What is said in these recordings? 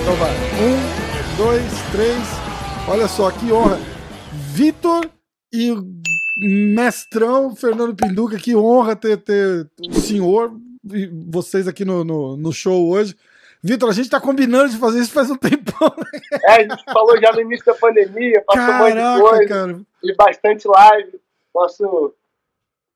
Então vai. Um, dois, três. Olha só, que honra. Vitor e o mestrão Fernando Pinduca, que honra ter, ter o senhor e vocês aqui no, no, no show hoje. Vitor, a gente tá combinando de fazer isso faz um tempão. É, a gente falou já no início da pandemia, passou Caraca, um monte de coisa, cara. e bastante live. Nosso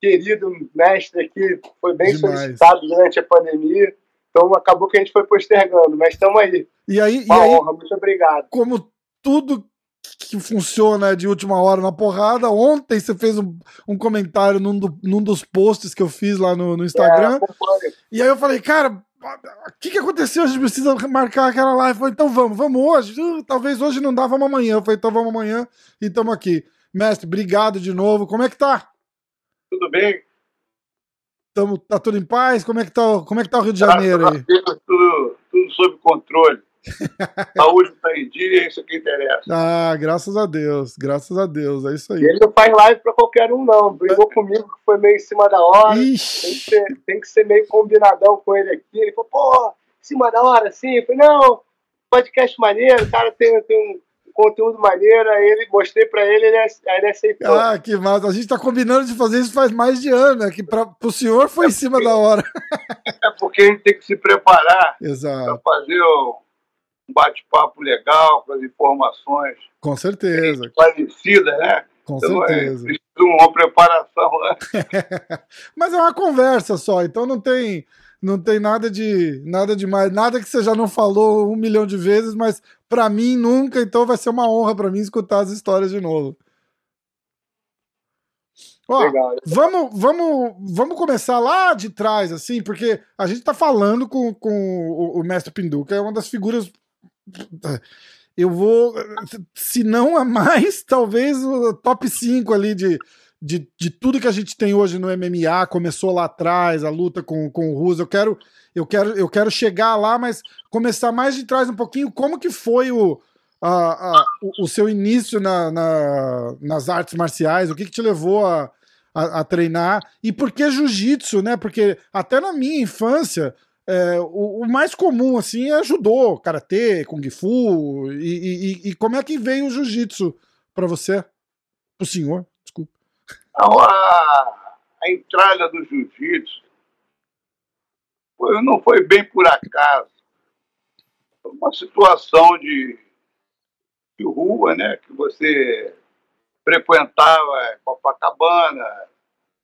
querido mestre aqui foi bem Demais. solicitado durante a pandemia, então acabou que a gente foi postergando, mas estamos aí. E aí, e Uma aí honra, muito obrigado. como tudo que funciona de última hora na porrada, ontem você fez um, um comentário num, do- num dos posts que eu fiz lá no, no É, Instagram. acompanho. E aí eu falei, cara, o que, que aconteceu? A gente precisa marcar aquela live. Eu falei, então vamos, vamos hoje. Uh, talvez hoje não dá, vamos amanhã. Eu falei, então vamos amanhã e estamos aqui. Mestre, obrigado de novo. Como é que tá? Tudo bem? Tamo, tá tudo em paz? Como é que tá, como é que tá o Rio de Janeiro aí? Deus, tudo, tudo sob controle. Saúde está em dia, é isso que interessa. Ah, graças a Deus, graças a Deus, é isso E aí. ele não faz live para qualquer um, não. Brigou comigo que foi meio em cima da hora. Tem que, ser, tem que ser meio combinadão com ele aqui. Ele falou, pô, em cima da hora, assim. Eu falei, não, podcast maneiro, o cara tem, tem um conteúdo maneiro. Aí ele mostrei pra ele, ele, ele aceitou. ah, que massa. A gente tá combinando de fazer isso faz mais de ano, né? Que pra, pro senhor foi em cima da hora. É porque a gente tem que se preparar para Exato, fazer um bate-papo legal, com as informações com certeza, esclarecidas, né? com Então, é, certeza. precisa de uma preparação, né? Mas é uma conversa só, então não tem, não tem nada de nada demais, nada que você já não falou um milhão de vezes, mas pra mim nunca, então vai ser uma honra pra mim escutar as histórias de novo. Ó, Legal. vamos, vamos, vamos começar lá de trás, assim, porque a gente tá falando com, com o, o mestre Pinduca, é uma das figuras. Eu vou, se não a mais, talvez o top 5 ali de, de, de tudo que a gente tem hoje no MMA. Começou lá atrás, a luta com, com o Russo. Eu quero, eu, quero, eu quero chegar lá, mas começar mais de trás um pouquinho. Como que foi o, a, a- o, o seu início na, na- nas artes marciais? O que, que te levou a, a, a treinar? E por que jiu-jitsu, né? Porque até na minha infância, é, o, o mais comum, assim, é judô, karatê, kung fu. E, e- e- como é que veio o jiu-jitsu pra você? Pro senhor. Então, a, a entrada do jiu-jitsu não foi bem por acaso. Foi uma situação de, de rua, né? Que você frequentava Copacabana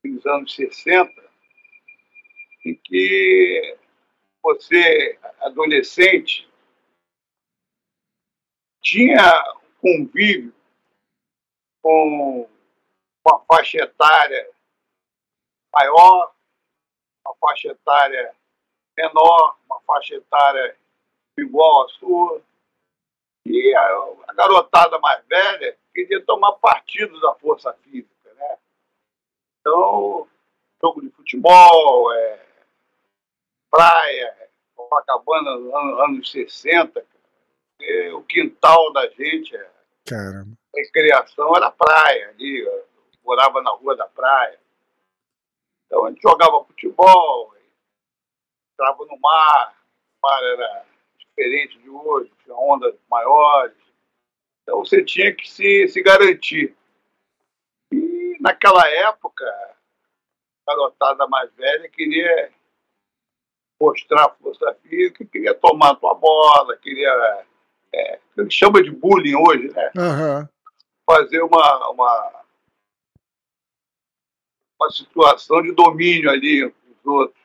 nos anos 60, em que você, adolescente, tinha convívio com uma faixa etária maior, uma faixa etária menor, uma faixa etária igual à sua. E a, garotada mais velha queria tomar partido da força física, né? Então, jogo de futebol, é, praia, Copacabana, anos, anos 60, cara, e o quintal da gente, é, Caramba. a recreação era praia ali, morava na rua da praia. Então a gente jogava futebol, entrava no mar, o mar era diferente de hoje, tinha ondas maiores. Então você tinha que se, se garantir. E naquela época, a garotada mais velha queria mostrar força física, queria tomar a tua bola, queria. É, a gente chama de bullying hoje, né? Aham. fazer uma, uma, uma situação de domínio ali com os outros.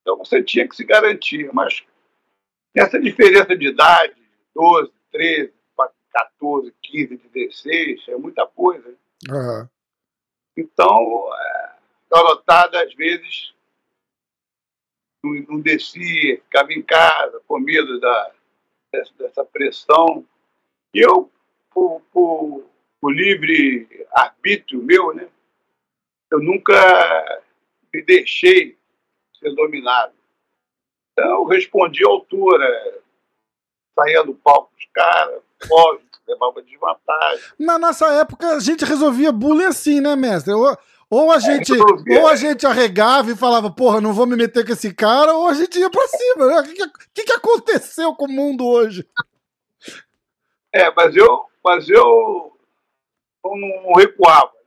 Então você tinha que se garantir, mas essa diferença de idade, 12, 13, para 14, 15, 16, é muita coisa. Aham. Então, é, garotada, às vezes, não, não descia, ficava em casa, com medo da, dessa, dessa pressão. E eu, por, por, por livre arbítrio meu, né, eu nunca me deixei ser dominado. Então, eu respondi à altura, saía do palco dos caras, lógico, levava desvantagem. Na nossa época, a gente resolvia bullying assim, né, mestre? Ou, ou a é, gente, é, ou a gente arregava e falava, porra, não vou me meter com esse cara, ou a gente ia pra cima, né? O que, que, que aconteceu com o mundo hoje? É, mas eu, mas eu não recuava.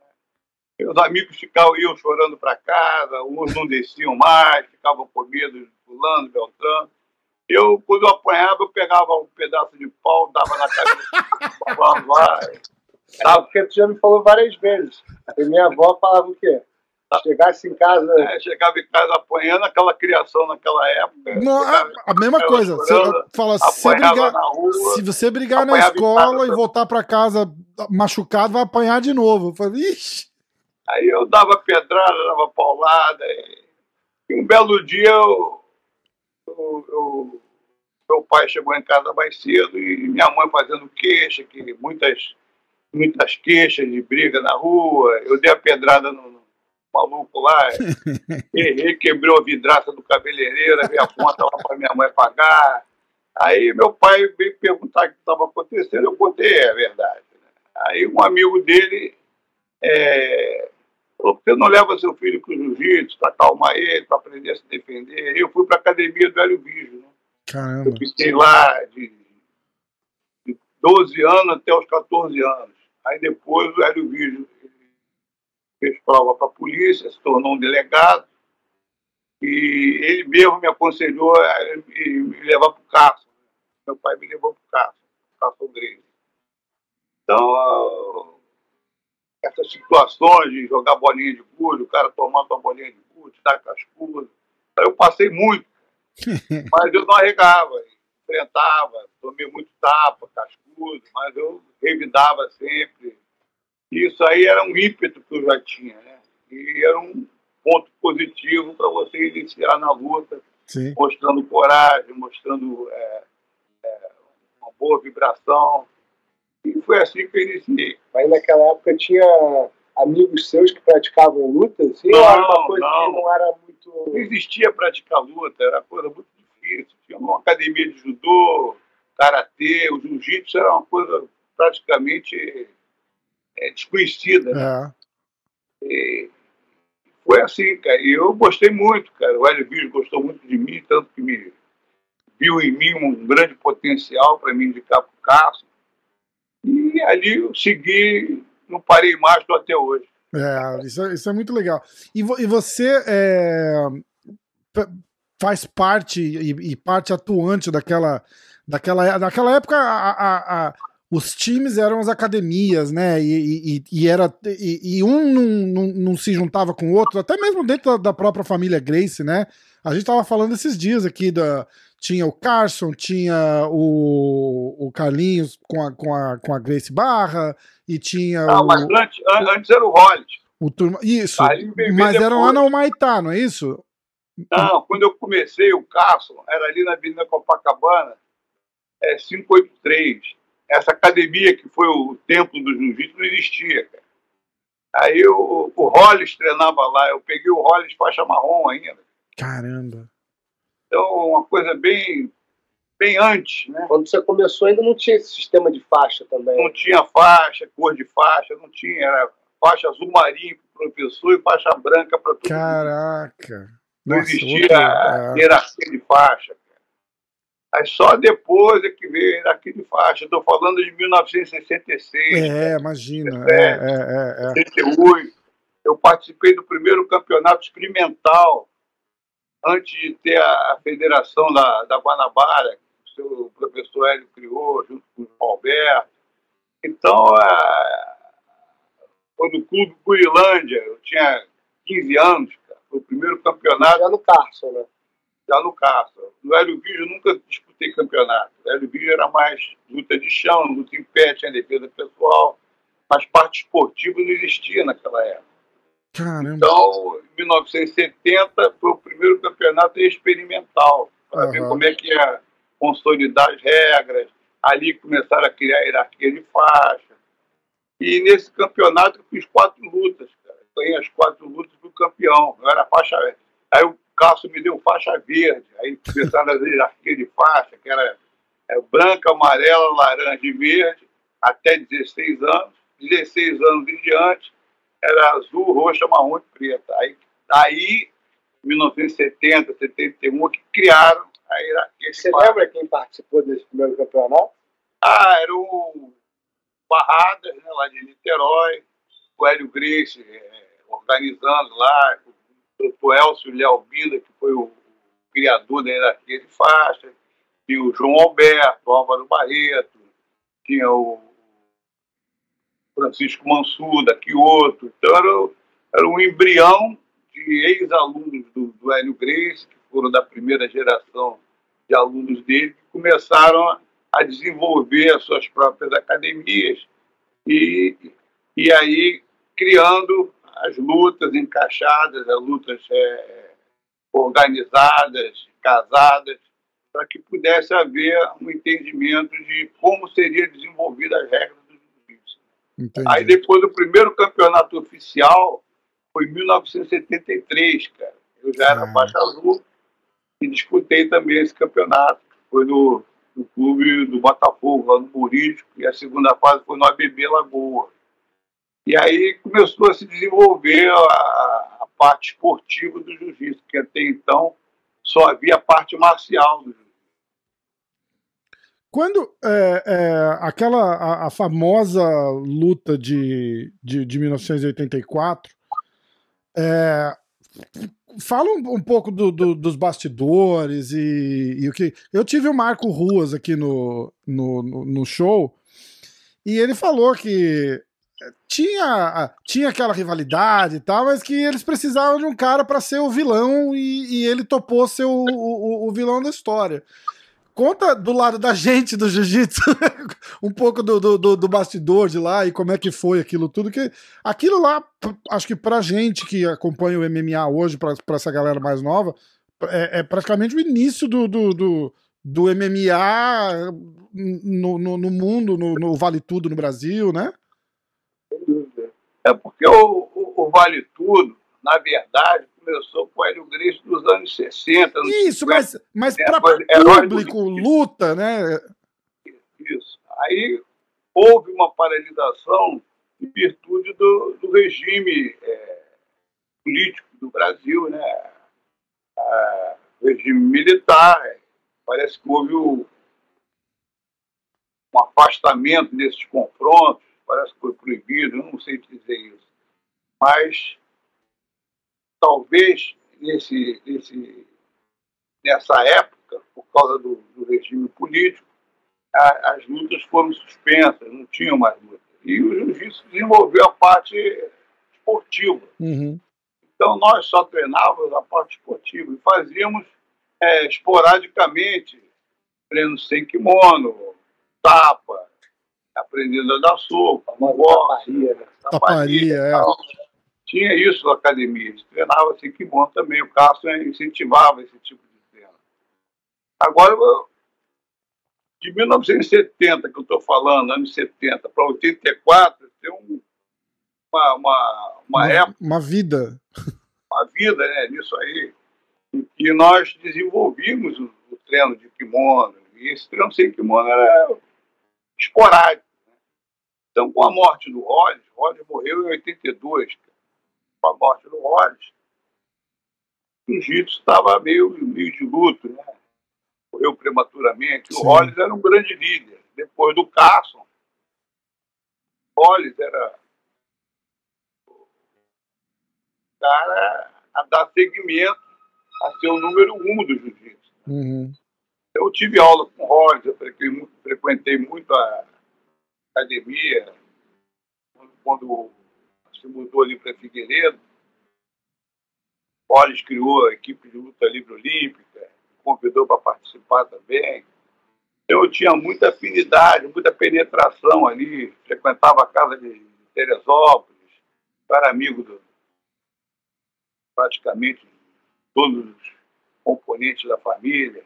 Meus amigos ficavam, iam chorando para casa, uns não desciam mais, ficavam com medo de fulano, beltrano. Eu, quando eu apanhava, eu pegava um pedaço de pau, dava na cabeça, vai. Tá, porque tu já me falou várias vezes. E minha avó falava o quê? Chegasse em casa. É, chegava em casa apanhando aquela criação naquela época. Não, chegava, a mesma coisa. Chorando, você fala, se, brigar, rua, se você brigar na escola e voltar para casa machucado, vai apanhar de novo. Eu falei, ixi. Aí eu dava pedrada, dava paulada. E, e um belo dia eu, eu, eu, meu pai chegou em casa mais cedo e minha mãe fazendo queixa, que muitas, muitas queixas de briga na rua. Eu dei a pedrada no, no maluco lá, errei, quebrou a vidraça do cabeleireiro, veio a conta lá para minha mãe pagar. Aí meu pai veio perguntar o que estava acontecendo, eu contei, é verdade. Né? Aí um amigo dele é, falou, você não leva seu filho para o jiu-jitsu, para acalmar ele, para aprender a se defender? Eu fui para a academia do Hélio Vídeo, né? Caramba. Eu fiquei lá de, de 12 anos até os 14 anos. Aí depois o Hélio Vídeo fez prova para a polícia, se tornou um delegado, e ele mesmo me aconselhou a me levar para o Cássio. Meu pai me levou para o Cássio, Cássio Grego. Então, essas situações de jogar bolinha de gude, o cara tomando uma bolinha de gude, dar cascudo, eu passei muito, mas eu não arregava, enfrentava, tomei muito tapa, cascudo, mas eu revidava sempre. Isso aí era um ímpeto que eu já tinha, né? E era um ponto positivo para você iniciar na luta, Sim. mostrando coragem, mostrando é, é, uma boa vibração. E foi assim que eu iniciei. Mas naquela época tinha amigos seus que praticavam luta? Assim, não, era uma coisa não. que não era muito. Não existia praticar luta, era coisa muito difícil. Tinha uma academia de judô, karatê, o jiu-jitsu era uma coisa praticamente é, desconhecida. Né? É. E foi assim, cara. E eu gostei muito, cara. O Hélio Bicho gostou muito de mim, tanto que me viu em mim um grande potencial para me indicar para o Cássio. E ali segui, não parei mais, estou até hoje. É, isso, é, isso é muito legal. E, vo, e você é, faz parte e, e, parte atuante daquela, daquela, daquela época. A, a, a, os times eram as academias, né? E, e, e era e, um não, não, não, se juntava com o outro, até mesmo dentro da, da, própria família Grace, né? A gente tava falando esses dias aqui da tinha o Carson, tinha o, o Carlinhos com a, com, a, com a Grace Barra e tinha não, o, mas antes, antes era o Hollis. O turma, isso, mas era lá na Humaitá, não é isso? Não, quando eu comecei o Carson, era ali na Avenida Copacabana, é 583 essa academia que foi o templo do jiu-jitsu não existia, cara. Aí o, o Hollis treinava lá, eu peguei o Hollis faixa marrom ainda. Caramba. Então, uma coisa bem, bem antes, né? Quando você começou ainda não tinha esse sistema de faixa também. Não tinha faixa, cor de faixa, não tinha. Era faixa azul marinho para o professor e faixa branca para todo Caraca. mundo. Não Nossa, existia outra... hierarquia de faixa. Aí só depois é que veio aqui de faixa. Estou falando de 1966. É, imagina. É, é, é, 68. É. Eu participei do primeiro campeonato experimental antes de ter a federação da, da Guanabara, que o professor Hélio criou, junto com o Alberto. Então, a, foi no Clube Curilândia, eu tinha 15 anos, cara, foi o primeiro campeonato. Já no Carson, né? Já no Carson. No Hélio Vídeo nunca disputei campeonato. O Hélio Vídeo era mais luta de chão, luta em pé, tinha defesa pessoal, mas parte esportiva não existia naquela época. Caramba. Então, em 1970 foi o primeiro campeonato experimental, para ver Aham. como é que ia consolidar as regras. Ali começaram a criar a hierarquia de faixa. E nesse campeonato eu fiz quatro lutas, cara. Ganhei as quatro lutas fui campeão. Eu era faixa. Aí o Cássio me deu faixa verde. Aí começaram a hierarquia de faixa, que era é, branca, amarela, laranja e verde, até 16 anos. 16 anos em diante, era azul, roxa, marrom e preta. Aí, aí 1970, 71, que criaram a hierarquia de Você faixa. lembra quem participou desse primeiro campeonato? Ah, era o Barradas, né, lá de Niterói, o Hélio Grace eh, organizando lá, o Elcio Lealbina, que foi o, o criador da hierarquia de faixa, tinha o João Alberto, o Álvaro Barreto, tinha o Francisco Mansuda, Quioto. Então era, era um embrião de ex-alunos do, do Hélio Grace, que foram da primeira geração de alunos dele, que começaram a, a desenvolver as suas próprias academias e, e aí criando as lutas encaixadas, as lutas eh, organizadas, casadas, para que pudesse haver um entendimento de como seria desenvolvida as regras. Entendi. Aí depois do primeiro campeonato oficial foi em 1973, cara. Eu já era Ah. faixa azul e disputei também esse campeonato. Foi no, no clube do Botafogo, lá no Burístico, e a segunda fase foi no ABB Lagoa. E aí começou a se desenvolver a, a parte esportiva do jiu-jitsu, que até então só havia a parte marcial do jiu-jitsu. Quando é, é, aquela a, a famosa luta de, de, de 1984, é, fala um, um pouco do- do- dos bastidores e, e o que. Eu tive o Marco Ruas aqui no, no, no- no show e ele falou que tinha, tinha aquela rivalidade e tal, mas que eles precisavam de um cara para ser o vilão e, e ele topou ser o, o, o vilão da história. Conta do lado da gente do jiu-jitsu um pouco do, do, do- do bastidor de lá e como é que foi aquilo tudo. que Aquilo lá, acho que pra gente que acompanha o MMA hoje, pra, pra essa galera mais nova, é, é praticamente o início do, do, do, do MMA no, no, no mundo, no, no Vale Tudo no Brasil, né? É porque o, o- o Vale Tudo, na verdade, começou com o Hélio Grace dos anos 60. anos Isso, 50, mas, mas É, herói público, luta, né? Isso. Aí houve uma paralisação em virtude do, do regime é, político do Brasil, né? O regime militar. Parece que houve o- um afastamento desses confrontos, parece que foi proibido, eu não sei dizer isso. Mas talvez nesse, nesse, nessa época, por causa do, do regime político, a- as lutas foram suspensas, não tinham mais lutas. E o jiu-jitsu desenvolveu a parte esportiva. Uhum. Então nós só treinávamos a parte esportiva e fazíamos é, esporadicamente treino sem kimono, tapa, aprendendo a dar boxe, taparia, né? Taparia, é. Tinha isso na academia, a gente treinava sem kimono também, o Cássio incentivava esse tipo de treino. Agora, de 1970, que eu estou falando, anos 70 para 84, tem um- uma, uma, uma época uma vida. uma vida né, nisso aí, em que nós desenvolvimos o, o treino de kimono, e esse treino sem kimono era esporádico. né? Então, com a morte do Rhodes, Rhodes morreu em 82, cara. Com a morte do Rhodes, o jiu-jitsu estava meio, meio de luto, né? morreu prematuramente. O Sim. Rhodes era um grande líder. Depois do Carson, Rhodes era cara a dar seguimento a ser o número um do jiu-jitsu. Uhum. Eu tive aula com o Rollins, eu frequentei muito, frequentei muito a academia, quando, quando se mudou ali para Figueiredo. O Rollins criou a equipe de luta livre olímpica, convidou para participar também. Então, eu tinha muita afinidade, muita penetração ali, frequentava a casa de Teresópolis, era amigo do praticamente todos os componentes da família.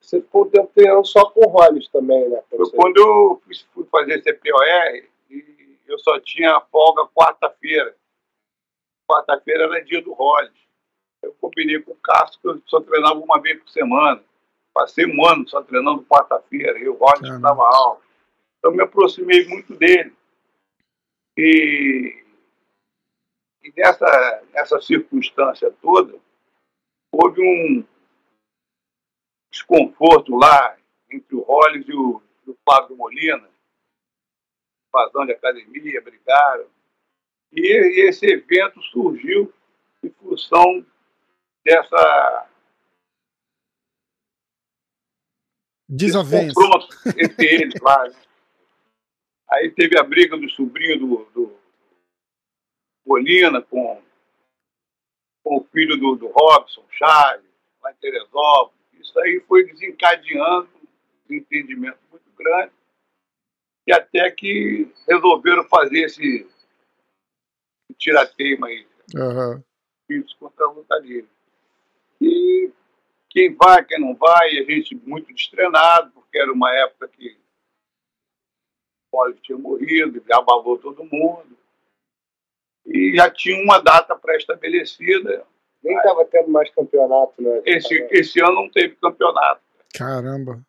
Você ficou um tempo treinando só com o Rollins também, né? Quando eu fui, fazer CPOR eu só tinha folga quarta-feira. Quarta-feira era dia do Rollins. Eu combinei com o Cássio que eu só treinava uma vez por semana. Passei um ano só treinando quarta-feira e o Rollins dava aula. Então me aproximei muito dele. E, e nessa, nessa circunstância toda, houve um desconforto lá entre o Rollins e o, e o Flávio Molina, invasão de academia, brigaram. E, e esse evento surgiu em função dessa desavença entre eles lá. Né? Aí teve a briga do sobrinho do, do Molina com, com o filho do, do Robson, Charles, lá em Teresópolis. Isso aí foi desencadeando um entendimento muito grande e até que resolveram fazer esse, tirateima aí. Uhum. Isso contra a luta livre. E quem vai, quem não vai, a gente muito destrenado, porque era uma época que o Poli tinha morrido, abalou todo mundo. E já tinha uma data pré-estabelecida. Nem estava tendo mais campeonato, né? Esse, esse ano não teve campeonato. Caramba.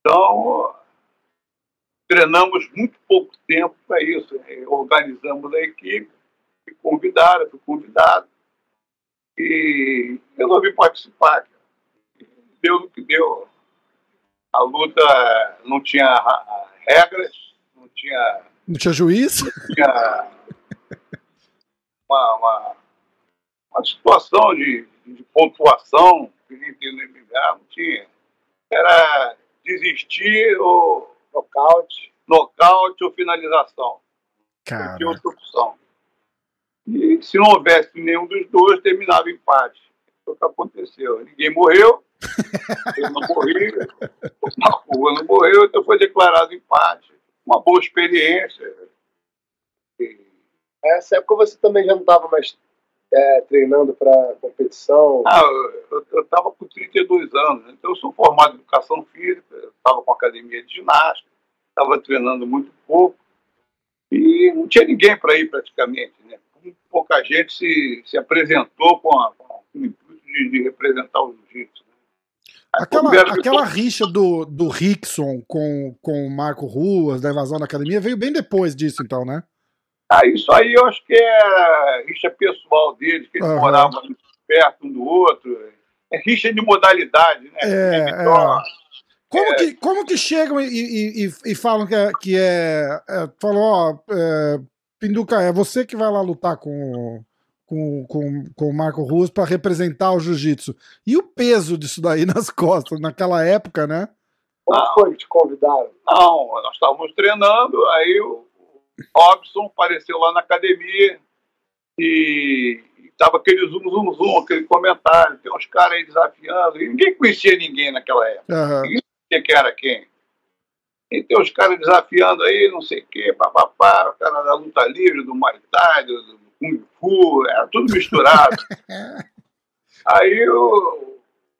Então, treinamos muito pouco tempo para isso. Né? Organizamos a equipe, me convidaram, fui convidado e resolvi participar. Deu o que deu. A luta não tinha regras, não tinha. Não tinha juiz? Não tinha uma, uma, uma situação de, de pontuação que no MMA, não tinha. Era desistir ou nocaute, nocaute ou finalização. Cara. Não tinha outra opção. E se não houvesse nenhum dos dois, terminava empate. Foi o que aconteceu. Ninguém morreu, eu não morri, o rua não morreu, então foi declarado empate. Uma boa experiência. E... Nessa época você também já não estava mais é, treinando para competição? Ah, eu estava com 32 anos, então eu sou formado em educação física, estava com academia de ginástica, estava treinando muito pouco e não tinha ninguém para ir praticamente, né? Pouca gente se, se apresentou com, a, com o intuito de, de representar o jiu-jitsu. Né? Aquela, aquela rixa do, do Rickson com, com o Marco Ruas, da invasão da academia, veio bem depois disso, então, né? Ah, isso aí eu acho que é rixa pessoal deles, que eles uhum. moravam perto um do outro. É rixa de modalidade, né? É, é. Como, é. Que, como que chegam e, e, e, e falam que é. Que é, é falou, ó, é, Pinduca, é você que vai lá lutar com, com, com, com o Marco Ruas para representar o jiu-jitsu. E o peso disso daí nas costas, naquela época, né? Como foi que te convidaram? Não, nós estávamos treinando, aí o Robson apareceu lá na academia e tava aquele zoom, zoom, zoom, aquele comentário, tem uns caras aí desafiando, e ninguém conhecia ninguém naquela época. Uhum. Ninguém sabia que era quem. E tem uns caras desafiando aí, não sei o quê, papapá, o cara da luta livre, do Muay Thai, do, do Kung Fu, era tudo misturado. aí o,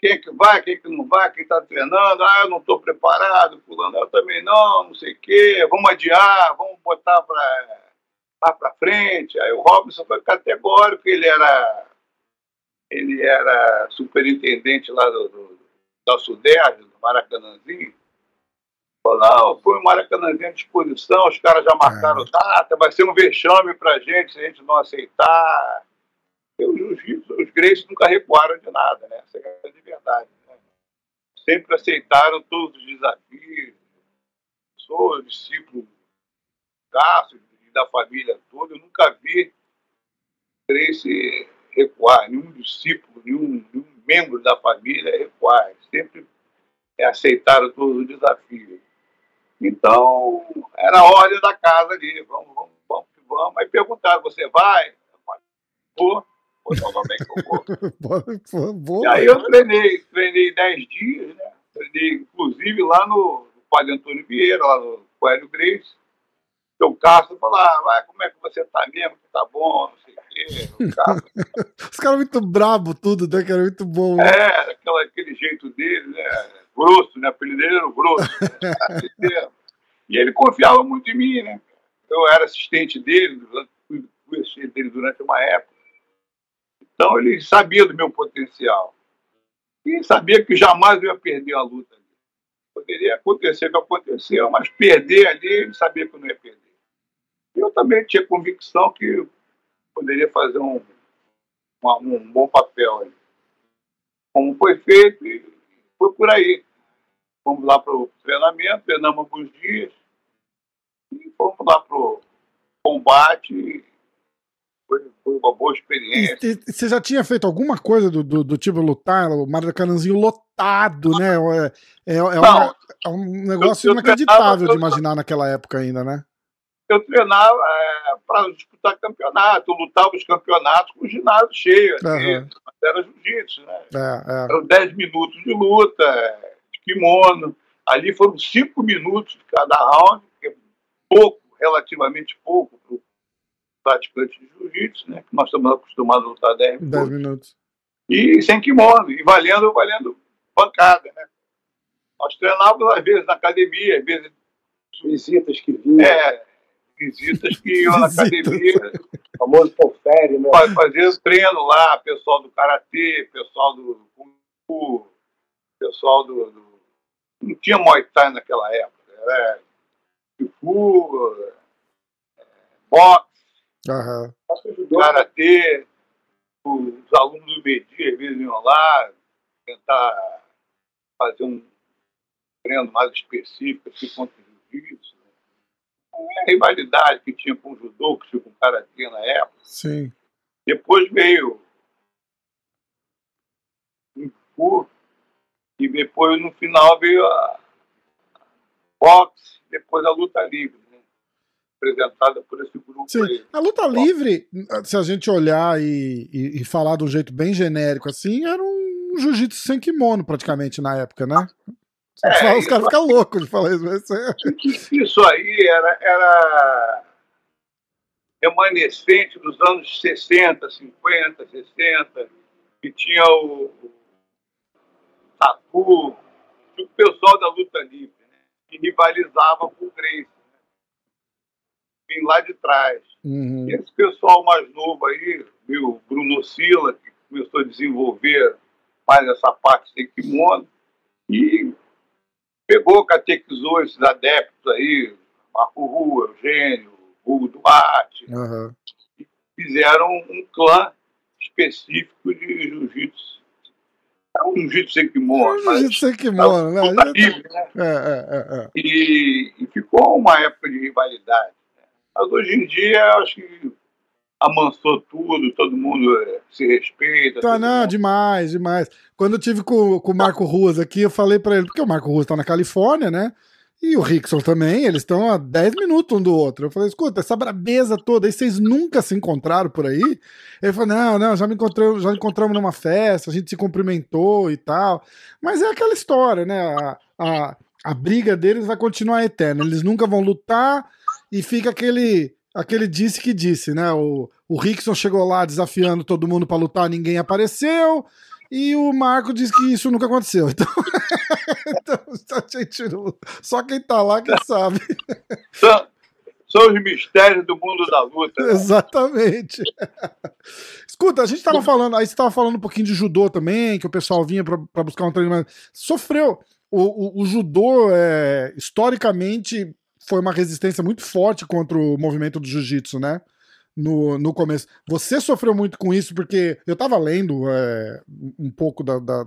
quem é que vai, quem é que não vai, quem está treinando, ah, eu não estou preparado, fulano, eu também não, não sei o quê, vamos adiar, vamos botar para lá para frente. Aí o Robson foi categórico, ele era ele era superintendente lá do, do da Sudeste, do Maracanãzinho. Falou, não, põe o Maracanãzinho à disposição, os caras já marcaram é. data, vai ser um vexame para a gente se a gente não aceitar. Grace nunca recuaram de nada, né? Essa é a. Né? Sempre aceitaram todos os desafios. Sou discípulo Cássio e da família toda. Eu nunca vi Grace recuar, nenhum discípulo, nenhum, nenhum membro da família recuar. Sempre aceitaram todos os desafios. Então, era a ordem da casa ali. Vamos, vamos, vamos, vamos. Aí perguntaram, você vai? Vou. Boa. E aí eu treinei, treinei 10 dias, né? Treinei, inclusive, lá no, no Padre Antônio Vieira, lá no Coelho Grace. seu Castro falava, ah, como é que você tá mesmo? Tá bom, não sei o quê. Os caras muito brabo tudo, né? Que era muito bom. Né? É, aquela, aquele jeito dele, né? Grosso, né? O apelido dele era o grosso. Né? e ele confiava muito em mim, né? Eu era assistente dele, fui assistente dele durante uma época. Então ele sabia do meu potencial. E sabia que jamais eu ia perder a luta. Poderia acontecer o que aconteceu, mas perder ali, ele sabia que eu não ia perder. Eu também tinha convicção que poderia fazer um, uma, um bom papel ali. Como foi feito, e foi por aí. Fomos lá para o treinamento, treinamos alguns dias, e fomos lá para o combate, foi, foi uma boa experiência. E, e, você já tinha feito alguma coisa do, do, do tipo lutar, o Maracanãzinho lotado, né? É, é, é, uma, é um negócio eu, eu inacreditável de imaginar naquela época ainda, né? Eu treinava é, para disputar campeonato, eu lutava os campeonatos com o ginásio cheio. Uhum. Era jiu-jitsu, né? É, é. Eram 10 minutos de luta, de kimono. Ali foram 5 minutos de cada round, que é pouco, relativamente pouco para o praticante de jiu-jitsu, né? Que nós estamos acostumados a lutar 10 minutos. 10 minutos. E sem kimono, e valendo, valendo pancada, né? Nós treinávamos às vezes na academia, às vezes visitas que vinham. É, visitas que iam na academia. O famoso confere, né? Fazer treino lá, pessoal do Karatê, pessoal do Kung Fu, pessoal do, do... Não tinha Muay Thai naquela época. Era Kung Fu, é, boxe, Uhum. Karatê, os alunos do Medi às vezes iam lá tentar fazer um treino mais específico assim, contra o jiu-jitsu. Né? É a rivalidade que tinha com o judô, que tinha com o karatê na época. Sim. Depois veio o e depois no final veio a boxe, depois a luta livre representada por esse grupo Sim. aí. A luta livre, se a gente olhar e, e, e, falar de um jeito bem genérico assim, era um jiu-jitsu sem kimono praticamente na época, né? É, os caras ficam loucos de falar isso. Isso aí era, era remanescente dos anos 60, 50, 60, que tinha o, o Tatu, o pessoal da luta livre, né, que rivalizava com o vem lá de trás. Uhum. Esse pessoal mais novo aí, viu, Bruno Sila, que começou a desenvolver mais essa parte sem kimono, e pegou, catequizou esses adeptos aí, Marco Rua, Eugênio, Hugo Duarte, uhum. e fizeram um clã específico de jiu-jitsu. É um jiu-jitsu sem kimono. É um jiu-jitsu sem kimono, né? Livre, né? É, é, é, é. E, e ficou uma época de rivalidade. Mas hoje em dia, acho que amansou tudo, todo mundo eh, se respeita. Tá, não, mundo. demais, demais. Quando eu tive com, com o Marco Ruas aqui, eu falei para ele, porque o Marco Ruas tá na Califórnia, né? E o Rickson também, eles estão a 10 minutos um do outro. Eu falei, escuta, essa brabeza toda aí, vocês nunca se encontraram por aí? Ele falou, não, não, já me encontramos, já encontramos numa festa, a gente se cumprimentou e tal. Mas é aquela história, né? A, a, a briga deles vai continuar eterna. Eles nunca vão lutar, e fica aquele aquele disse que disse, né? O, o Rickson chegou lá desafiando todo mundo para lutar, ninguém apareceu. E o Marco disse que isso nunca aconteceu. Então, então a gente só quem tá lá que sabe. São, são os mistérios do mundo da luta. Né? Exatamente. Escuta, a gente tava falando, aí você tava falando um pouquinho de judô também, que o pessoal vinha para buscar um treinamento. Sofreu. O, o, o judô, é, historicamente, foi uma resistência muito forte contra o movimento do jiu-jitsu, né? No, no começo. Você sofreu muito com isso, porque eu tava lendo é, um pouco da, da,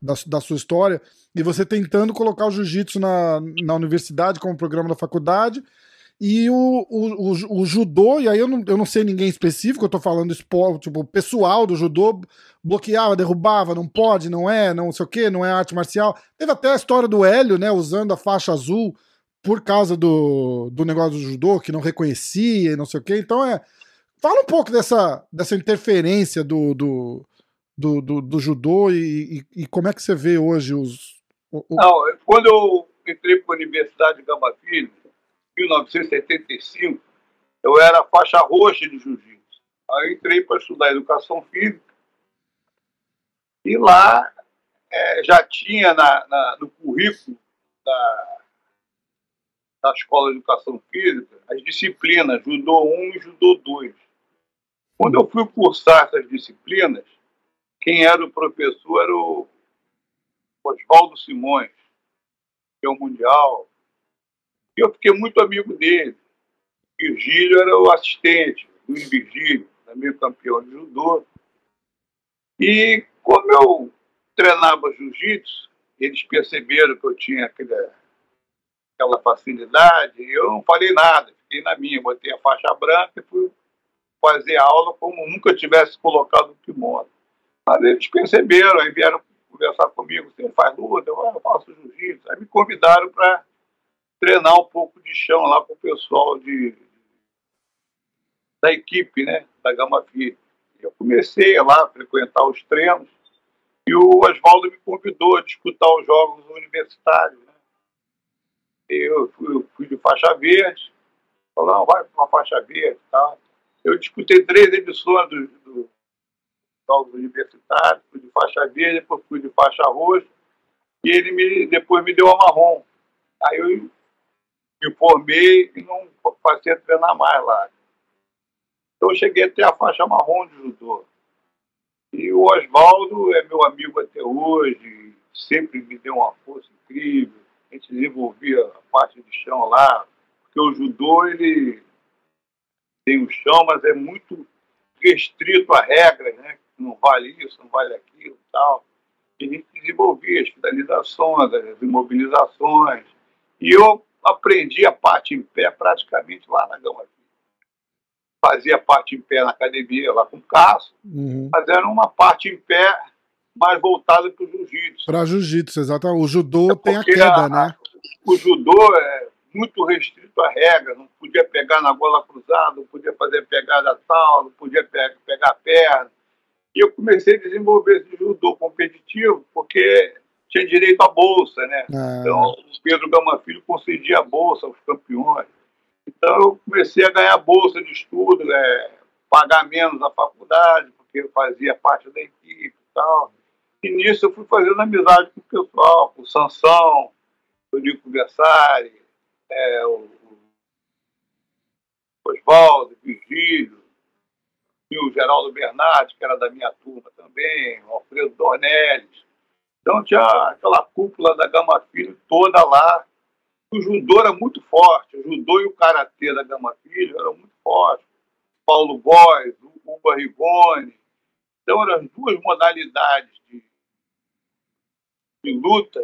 da, da, sua história, e você tentando colocar o jiu-jitsu na, na universidade como programa da faculdade, e o, o, o, o, judô, e aí eu não, eu não sei ninguém específico, eu tô falando esporte, tipo, pessoal do judô bloqueava, derrubava, não pode, não é, não sei o que, não é arte marcial. Teve até a história do Hélio, né, usando a faixa azul por causa do, do negócio do judô, que não reconhecia e não sei o quê. Então é. Fala um pouco dessa, dessa interferência do, do, do, do, do judô e, e, e, como é que você vê hoje os. O, o... Não, quando eu entrei para a Universidade de Gama Filho, 1975, eu era faixa roxa de jiu-jitsu. Aí entrei para estudar educação física. E lá é, já tinha na, na, no currículo da, da Escola de Educação Física as disciplinas Judô 1 e Judô 2. Quando eu fui cursar essas disciplinas, quem era o professor era o Oswaldo Simões, que é o Mundial. E eu fiquei muito amigo dele. Virgílio era o assistente, Luiz Virgílio, também campeão de judô. E como eu treinava jiu-jitsu, eles perceberam que eu tinha aquela, aquela facilidade, eu não falei nada, fiquei na minha, botei a faixa branca e fui fazer aula como nunca tivesse colocado o kimono. Mas eles perceberam, aí vieram conversar comigo, você faz luta? Eu, ah, faço jiu-jitsu. Aí me convidaram para treinar um pouco de chão lá com o pessoal de, da equipe, né, da Gama Fit. Eu comecei lá a frequentar os treinos e o Oswaldo me convidou a disputar os jogos universitários. Eu fui, fui de faixa verde, não, vai para uma faixa verde tá? Eu disputei três edições dos do jogos universitários, fui de faixa verde, depois fui de faixa roxa, e ele me, depois me deu a marrom. Aí eu me formei e não passei a treinar mais lá. Então eu cheguei até a faixa marrom de judô. E o Oswaldo é meu amigo até hoje, sempre me deu uma força incrível. A gente desenvolvia a parte de chão lá, porque o judô ele tem o chão, mas é muito restrito a regras, né? Não vale isso, não vale aquilo e tal. E a gente desenvolvia as finalizações, as imobilizações. E eu aprendi a parte em pé praticamente lá na Gama fazia parte em pé na academia lá com o Cássio, uhum. mas era uma parte em pé mais voltada para o jiu-jitsu. Para jiu-jitsu, exatamente. O judô é tem a queda, a, né? O judô é muito restrito à regra, não podia pegar na bola cruzada, não podia fazer pegada tal, não podia pegar, pegar a perna. E eu comecei a desenvolver esse judô competitivo porque tinha direito à bolsa, né? Ah. Então, o Pedro Gama Filho concedia a bolsa aos campeões. Então eu comecei a ganhar bolsa de estudo, é, pagar menos a faculdade, porque eu fazia parte da equipe e tal. E nisso eu fui fazendo amizade com o pessoal, com o Sansão, o Nico Versari, é, o, Oswaldo, Virgílio, e o Geraldo Bernardi, que era da minha turma também, o Alfredo Dornelles. Então tinha aquela cúpula da Gama Filho toda lá, o judô era muito forte, o judô e o karatê da Gama Filho eram muito fortes. Paulo Góes, o Barrigone. Então eram as duas modalidades de, de luta.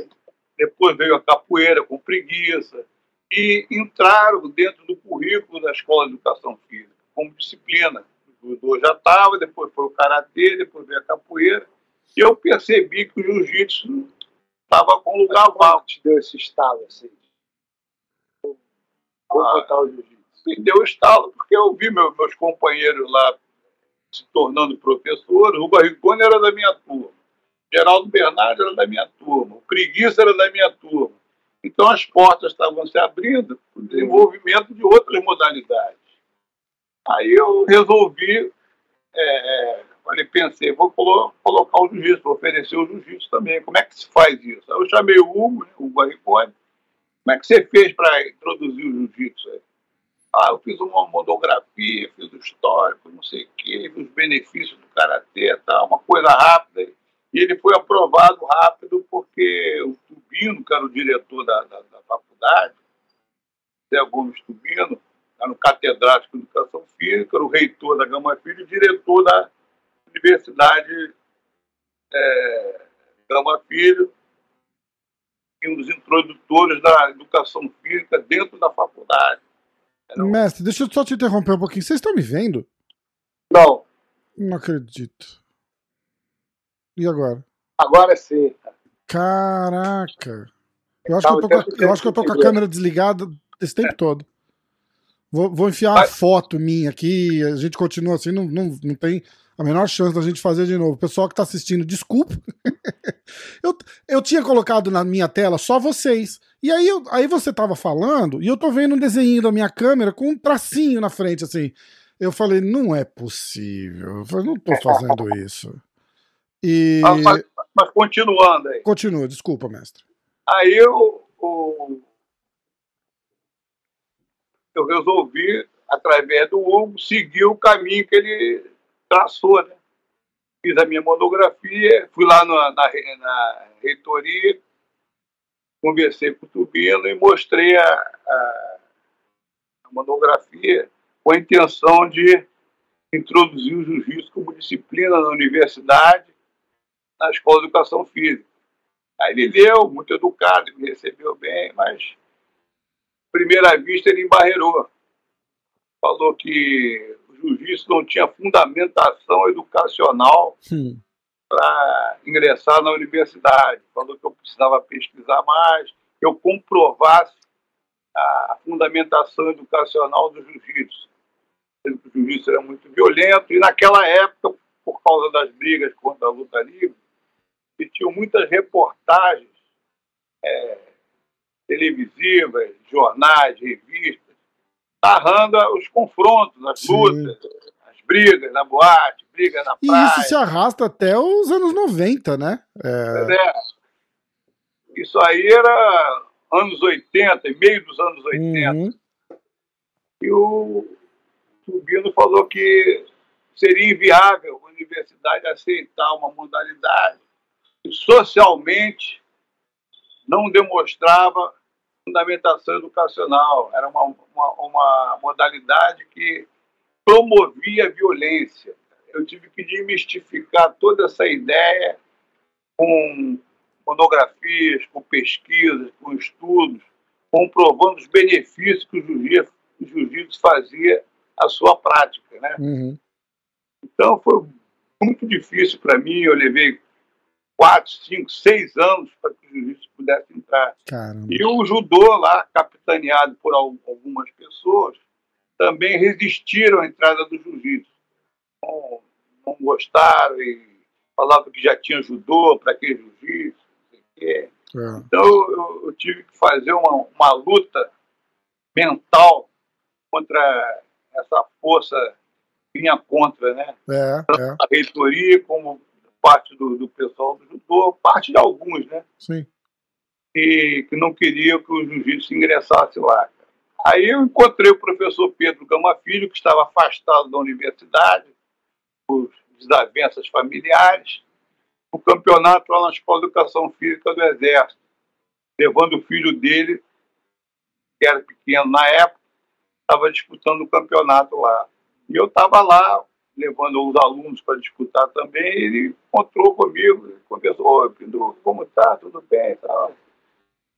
Depois veio a capoeira com preguiça. E entraram dentro do currículo da Escola de Educação Física, como disciplina. O judô já estava, depois foi o karatê, depois veio a capoeira. E eu percebi que o jiu-jitsu estava com lugar vago. te deu esse estalo assim? Vou botar o jiu-jitsu. Me deu estalo, porque eu vi meu, meus companheiros lá se tornando professores. O Barricone era da minha turma. Geraldo Bernardo era da minha turma. O Preguiça era da minha turma. Então as portas estavam se abrindo para o desenvolvimento de outras modalidades. Aí eu resolvi, é, falei, pensei, vou colocar o jiu-jitsu, vou oferecer o jiu-jitsu também. Como é que se faz isso? Aí eu chamei o Hugo, né, o Barricone, como é que você fez para introduzir o jiu-jitsu? Ah, eu fiz uma monografia, fiz o histórico, não sei o quê, os benefícios do karatê, tal, uma coisa rápida. E ele foi aprovado rápido porque o Tubino, que era o diretor da, da, da faculdade, Zé Gomes Tubino, era no catedrático de Educação Física, era o reitor da Gama Filho e diretor da Universidade é, Gama Filho, um dos introdutores da educação física dentro da faculdade. Era Mestre, deixa eu só te interromper um pouquinho. Vocês estão me vendo? Não. Não acredito. E agora? Agora sim. Caraca. Eu acho, que eu, tô com a, eu acho que eu tô com a câmera desligada esse tempo todo. Vou, vou enfiar uma foto minha aqui, a gente continua assim, não, não, não tem a menor chance da gente fazer de novo. O pessoal que está assistindo, desculpa. Eu, eu tinha colocado na minha tela só vocês. E aí, eu, aí você tava falando e eu tô vendo um desenho da minha câmera com um tracinho na frente, assim. Eu falei, não é possível. Eu falei, não tô fazendo isso. E. Ah, mas, mas, continuando aí. Continua, desculpa, mestre. Aí eu, eu, eu resolvi, através do Hugo, seguir o caminho que ele traçou, né? Fiz a minha monografia, fui lá na, na, na reitoria, conversei com o Tubino e mostrei a, a, a monografia com a intenção de introduzir o jiu-jitsu como disciplina na universidade, na escola de educação física. Aí ele leu, muito educado, me recebeu bem, mas, primeira vista, ele embarreirou. Falou que o jiu-jitsu não tinha fundamentação educacional para ingressar na universidade. Falou que eu precisava pesquisar mais, que eu comprovasse a fundamentação educacional do jiu-jitsu. O jiu-jitsu era muito violento, e naquela época, por causa das brigas contra a luta livre, que tinham muitas reportagens é, televisivas, jornais, revistas, narrando os confrontos, as Sim. lutas, as brigas na boate, brigas na praia. E isso se arrasta até os anos 90, né? É... É. Isso aí era anos 80, meio dos anos 80. Uhum. E o Tubino falou que seria inviável a universidade aceitar uma modalidade socialmente não demonstrava fundamentação educacional. Era uma, uma, uma modalidade que promovia a violência. Eu tive que desmistificar toda essa ideia com monografias, com pesquisas, com estudos, comprovando os benefícios que o jiu-jitsu fazia à sua prática. Né? Uhum. Então foi muito difícil para mim, eu levei quatro, cinco, seis anos para que o jiu-jitsu pudesse entrar. Caramba. E o judô lá, capitaneado por algumas pessoas, também resistiram à entrada do jiu-jitsu. Não, não, gostaram e falavam que já tinha judô, para que jiu-jitsu, não sei o quê. É. Então eu, eu, tive que fazer uma, uma luta mental contra essa força vinha contra, né? É, Tanto é. a reitoria como parte do, do pessoal do judô, parte de alguns, né? Sim. E que não queriam que o jiu-jitsu ingressasse lá. Aí eu encontrei o professor Pedro Gama Filho, que estava afastado da universidade, por desavenças familiares, o campeonato lá na Escola de Educação Física do Exército, levando o filho dele, que era pequeno na época, estava disputando o campeonato lá. E eu estava lá levando os alunos para disputar também, ele encontrou comigo, conversou, como está? Tudo bem e tal.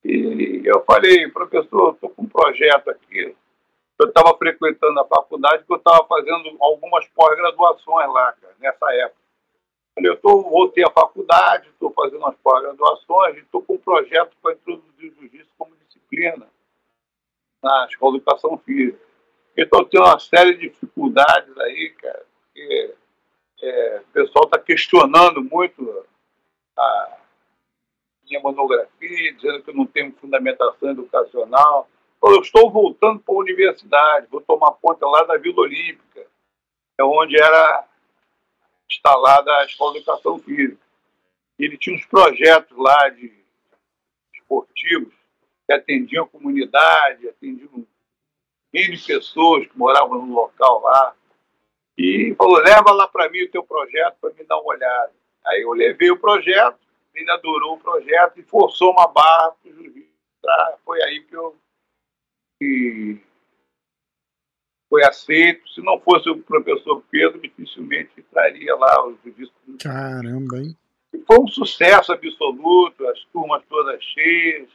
E eu falei, professor, estou com um projeto aqui. Eu estava frequentando a faculdade, porque eu estava fazendo algumas pós-graduações lá, cara, nessa época. Eu tô, voltei à faculdade, estou fazendo umas pós-graduações, estou com um projeto para introduzir o jiu-jitsu como disciplina na escola de educação física. Eu tenho uma série de dificuldades aí, cara porque é, o pessoal está questionando muito a minha monografia, dizendo que eu não tenho fundamentação educacional. Eu estou voltando para a universidade, vou tomar conta lá da Vila Olímpica, é onde era instalada a Escola de Educação Física. Ele tinha uns projetos lá de esportivos que atendiam a comunidade, atendiam N pessoas que moravam no local lá e falou: leva lá para mim o teu projeto para me dar uma olhada. Aí eu levei o projeto, ele adorou o projeto e forçou uma barra para o juiz. Tá? Foi aí que eu que foi aceito. Se não fosse o professor Pedro, dificilmente traria lá o juiz. Caramba, hein? E foi um sucesso absoluto, as turmas todas cheias.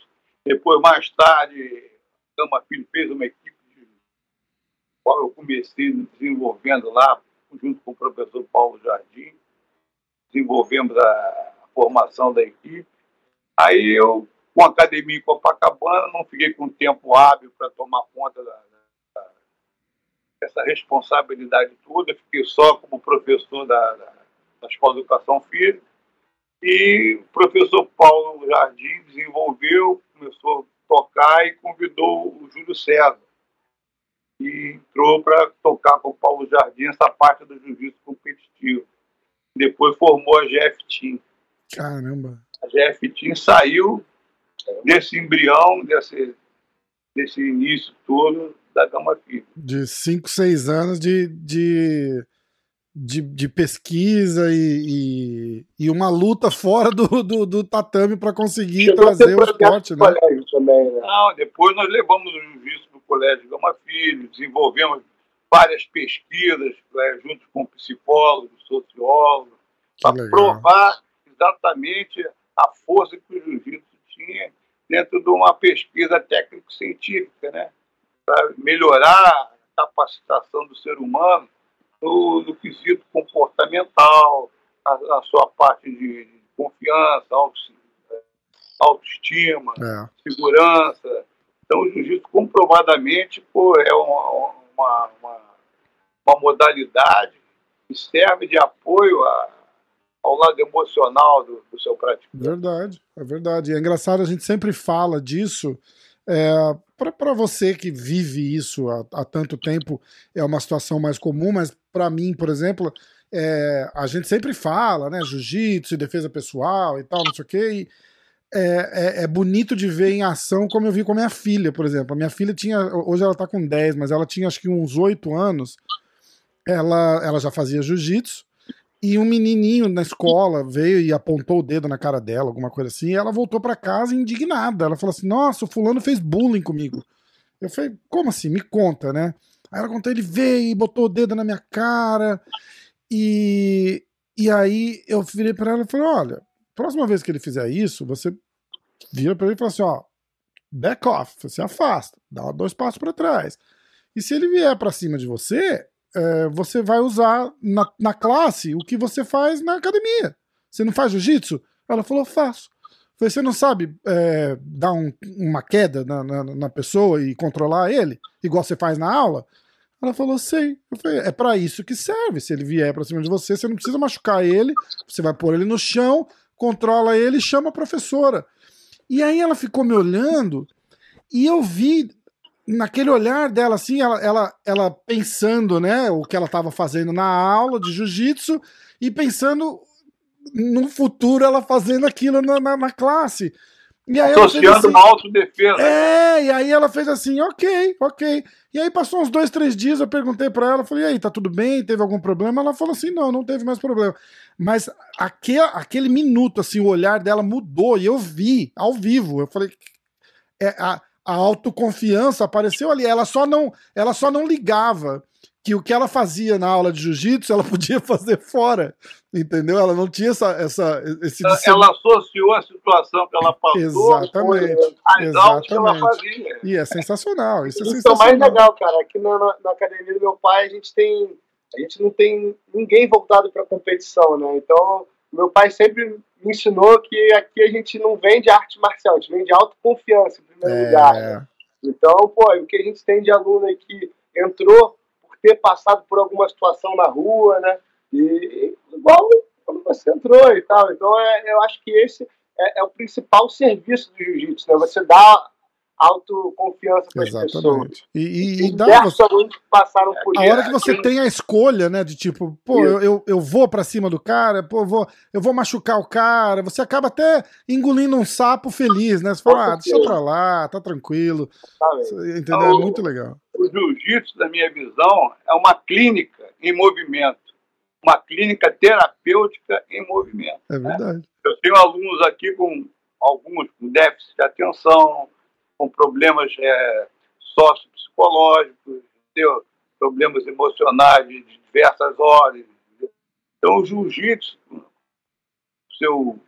Depois, mais tarde, Gama Filho fez uma equipe qual eu comecei desenvolvendo lá, junto com o professor Paulo Jardim, desenvolvemos a formação da equipe. Aí eu, com a academia em Copacabana, não fiquei com tempo hábil para tomar conta da, da, dessa responsabilidade toda, fiquei só como professor da, da, da Escola de Educação Física. E o professor Paulo Jardim desenvolveu, começou a tocar e convidou o Júlio César. E entrou para tocar com o Paulo Jardim essa parte do jiu-jitsu competitivo. Depois formou a GF Team. Caramba. A GF Team saiu desse embrião, desse, desse início todo da Gama Filho. De 5, 6 anos de, de, de, de pesquisa e, e, e, uma luta fora do, do, do tatame para conseguir Chegou trazer o esporte. Né? Também, né? Não, depois nós levamos o jiu-jitsu Colégio Gama Filho, desenvolvemos várias pesquisas né, junto com psicólogos, sociólogos, para provar exatamente a força que o jiu-jitsu tinha dentro de uma pesquisa técnico-científica, né? para melhorar a capacitação do ser humano no, no quesito comportamental, a, a, sua parte de confiança, autoestima, é. segurança. Então, o jiu-jitsu comprovadamente pô, é uma, uma, uma, uma, modalidade que serve de apoio a, ao lado emocional do, do seu praticante. Verdade, é verdade. É engraçado, a gente sempre fala disso, é, para você que vive isso há, há, tanto tempo, é uma situação mais comum, mas para mim, por exemplo, é, a gente sempre fala, né? Jiu-jitsu, defesa pessoal e tal, não sei o quê. E é, é, é, bonito de ver em ação, como eu vi com a minha filha, por exemplo. A minha filha tinha, hoje ela tá com 10, mas ela tinha acho que uns 8 anos. Ela, ela já fazia jiu-jitsu. E um menininho na escola veio e apontou o dedo na cara dela, alguma coisa assim, e ela voltou para casa indignada. Ela falou assim: Nossa, o fulano fez bullying comigo. Eu falei: Como assim? Me conta, né? Aí ela contou: Ele veio e botou o dedo na minha cara. E, e aí eu virei para ela e falei: Olha, próxima vez que ele fizer isso, você vira para ele e fala assim: Ó, back off, você afasta, dá dois passos para trás. E se ele vier para cima de você, é, você vai usar na, na classe o que você faz na academia. Você não faz jiu-jitsu? Ela falou, faço. você não sabe é, dar um, uma queda na, na, na, pessoa e controlar ele, igual você faz na aula? Ela falou, sei. Eu falei, é para isso que serve. Se ele vier pra cima de você, você não precisa machucar ele, você vai pôr ele no chão, controla ele e chama a professora. E aí ela ficou me olhando e eu vi naquele olhar dela, assim, ela, ela, ela pensando, né, o que ela estava fazendo na aula de jiu-jitsu e pensando no futuro ela fazendo aquilo na, na, na classe. E aí Associando assim, uma autodefesa. É, e aí ela fez assim, ok, ok. E aí passou uns dois, três dias, eu perguntei para ela, falei, e aí, tá tudo bem? Teve algum problema? Ela falou assim, não, não teve mais problema. Mas aquele, aquele minuto, assim, o olhar dela mudou e eu vi ao vivo. Eu falei, é, a, a autoconfiança apareceu ali. Ela só não, ela só não ligava que o que ela fazia na aula de jiu-jitsu ela podia fazer fora, entendeu? Ela não tinha essa, essa esse ela, ela associou a situação que ela passou exatamente, exatamente. que ela fazia. E é sensacional, isso, é isso é sensacional. é mais legal, cara. Aqui na, na, na, academia do meu pai a gente tem a gente não tem ninguém voltado para competição, né? Então meu pai sempre me ensinou que aqui a gente não vende arte marcial, a gente vende autoconfiança em primeiro é... lugar. Então, pô, o que a gente tem de aluno aí que entrou por ter passado por alguma situação na rua, né? E, igual quando você entrou e tal. Então, é, eu acho que esse é, é o principal serviço do jiu-jitsu, né? Você dá autoconfiança para as pessoas. E, e, e dá, você, passaram por a hora que você tem a escolha, né, de tipo, pô, eu, eu, eu vou para cima do cara, pô, eu vou, eu vou machucar o cara, você acaba até engolindo um sapo feliz, né? Você fala, ah, deixa pra lá, tá tranquilo. Tá entendeu? Então, é muito legal. O jiu-jitsu, na minha visão, é uma clínica em movimento. Uma clínica terapêutica em movimento. É verdade. Né? Eu tenho alunos aqui com alguns com déficit de atenção, com problemas é, sociopsicológicos, entendeu? problemas emocionais de diversas ordens. Então, o jiu-jitsu, seu,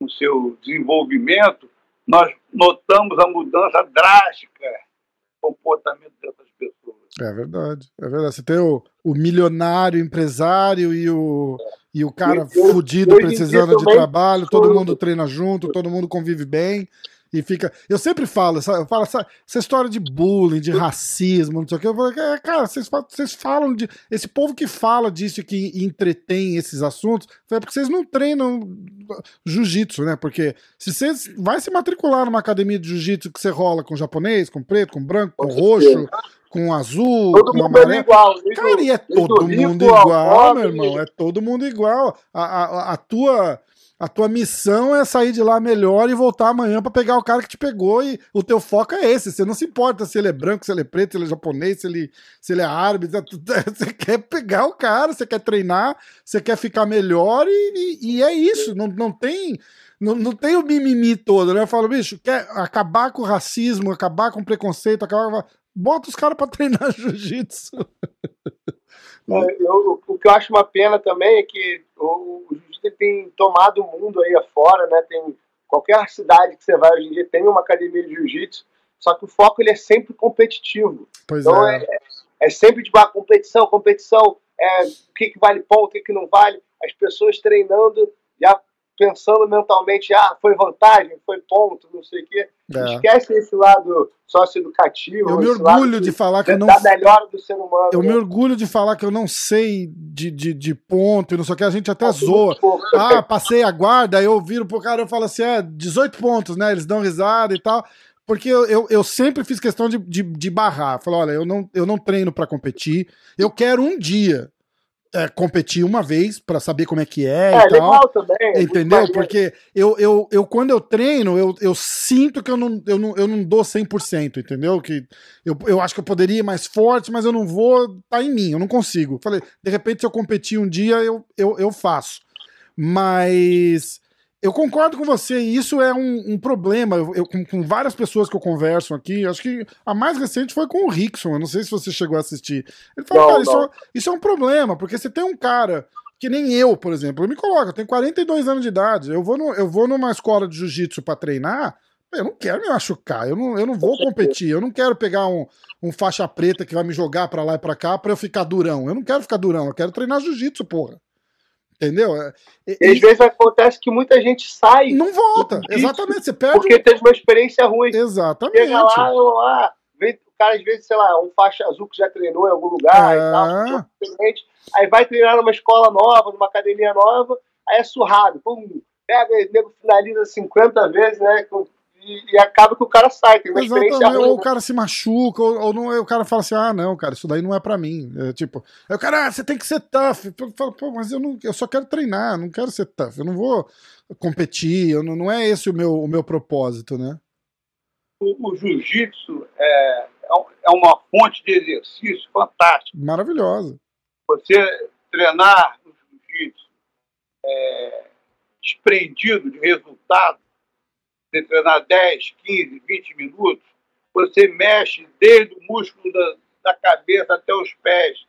o seu desenvolvimento, nós notamos a mudança drástica no comportamento dessas pessoas. É verdade, é verdade. Você tem o, o milionário empresário e o, é. e o cara fudido precisando de trabalho, todo mundo treina junto, todo mundo convive bem e fica. Eu sempre falo, eu falo essa, essa, história de bullying, de racismo, não sei o que. Eu falo, é, cara, vocês, vocês falam de. Esse povo que fala disso que entretém esses assuntos, é porque vocês não treinam jiu-jitsu, né? Porque se você vai se matricular numa academia de jiu-jitsu que você rola com japonês, com preto, com branco, com roxo, com azul, todo com mundo amarelo. É igual, Cara, e é todo mundo igual, meu irmão. É todo mundo igual. A, a, a tua a tua missão é sair de lá melhor e voltar amanhã para pegar o cara que te pegou e o teu foco é esse. Você não se importa se ele é branco, se ele é preto, se ele é japonês, se ele, se ele é árabe. Você quer pegar o cara, você quer treinar, você quer ficar melhor e, e, e é isso. Não, não tem. Não, não tem o mimimi todo, né? Eu falo, bicho, quer acabar com o racismo, acabar com o preconceito, acabar. Bota os caras pra treinar jiu-jitsu. É, o que eu acho uma pena também é que o, o jiu-jitsu tem tomado o mundo aí afora, né? Tem qualquer cidade que você vai hoje em dia tem uma academia de jiu-jitsu, só que o foco ele é sempre competitivo. Pois então é. é, é sempre de tipo, ah, competição, competição, é, o que, que vale ponto, o que, que não vale, as pessoas treinando já pensando mentalmente, ah, foi vantagem, foi ponto, não sei o quê. É. Esquece esse lado socioeducativo. Eu me orgulho de falar que eu não. da melhor do ser humano. Eu né? me orgulho de falar que eu não sei de, de, de ponto e não sei o que, a gente até Tá zoa. pouco. Ah, passei a guarda, aí eu viro pro cara e falo assim: é, 18 pontos, né? Eles dão risada e tal. Porque eu, eu, eu sempre fiz questão de, de, de barrar. Falar, olha, eu não, eu não treino pra competir. Eu quero um dia é, competir uma vez pra saber como é que é, É, e tal. legal também. é Entendeu? Porque eu, eu, eu, quando eu treino, eu, eu sinto que eu não, eu, não, eu não dou 100%, entendeu? Que eu, eu acho que eu poderia ir mais forte, mas eu não vou, tá em mim, eu não consigo. Falei, de repente, se eu competir um dia, eu, eu, eu faço. Mas eu concordo com você, e isso é um, um problema. Eu, eu- com, com várias pessoas que eu converso aqui, acho que a mais recente foi com o Rickson, eu não sei se você chegou a assistir. Ele falou, Não, cara, isso, não. é- isso é um problema, porque você tem um cara que nem eu, por exemplo, eu me coloco, eu tenho 42 anos de idade, eu vou, no, eu vou numa escola de jiu-jitsu pra treinar, eu não quero me machucar, eu não, eu não vou competir, eu não quero pegar um, um faixa preta que vai me jogar pra lá e pra cá pra eu ficar durão, eu não quero ficar durão, eu quero treinar jiu-jitsu, porra. Entendeu? É- e- E às vezes acontece que muita gente sai não volta, exatamente, você perde porque teve uma experiência ruim. um... Exatamente. Chega lá, lá, vem, o cara às vezes, sei lá, um faixa azul que já treinou em algum lugar e tal, diferente, aí vai treinar numa escola nova, numa academia nova, aí é surrado, pum, pega, o nego finaliza 50 vezes, né? com- E, e acaba que o cara sai, tem uma Exatamente, ou o cara se machuca, ou, ou não, o cara fala assim: ah, não, cara, isso daí não é pra mim. É, tipo, aí o cara, ah, você tem que ser tough. Eu falo, pô, mas eu, não, eu só quero treinar, não quero ser tough, eu não vou competir, eu não, não é esse o meu, o meu propósito, né? O, o jiu-jitsu é, é é uma fonte de exercício fantástica. Maravilhosa. Você treinar no jiu-jitsu é, desprendido de resultado, você treinar 10, 15, 20 minutos, você mexe desde o músculo da, da cabeça até os pés.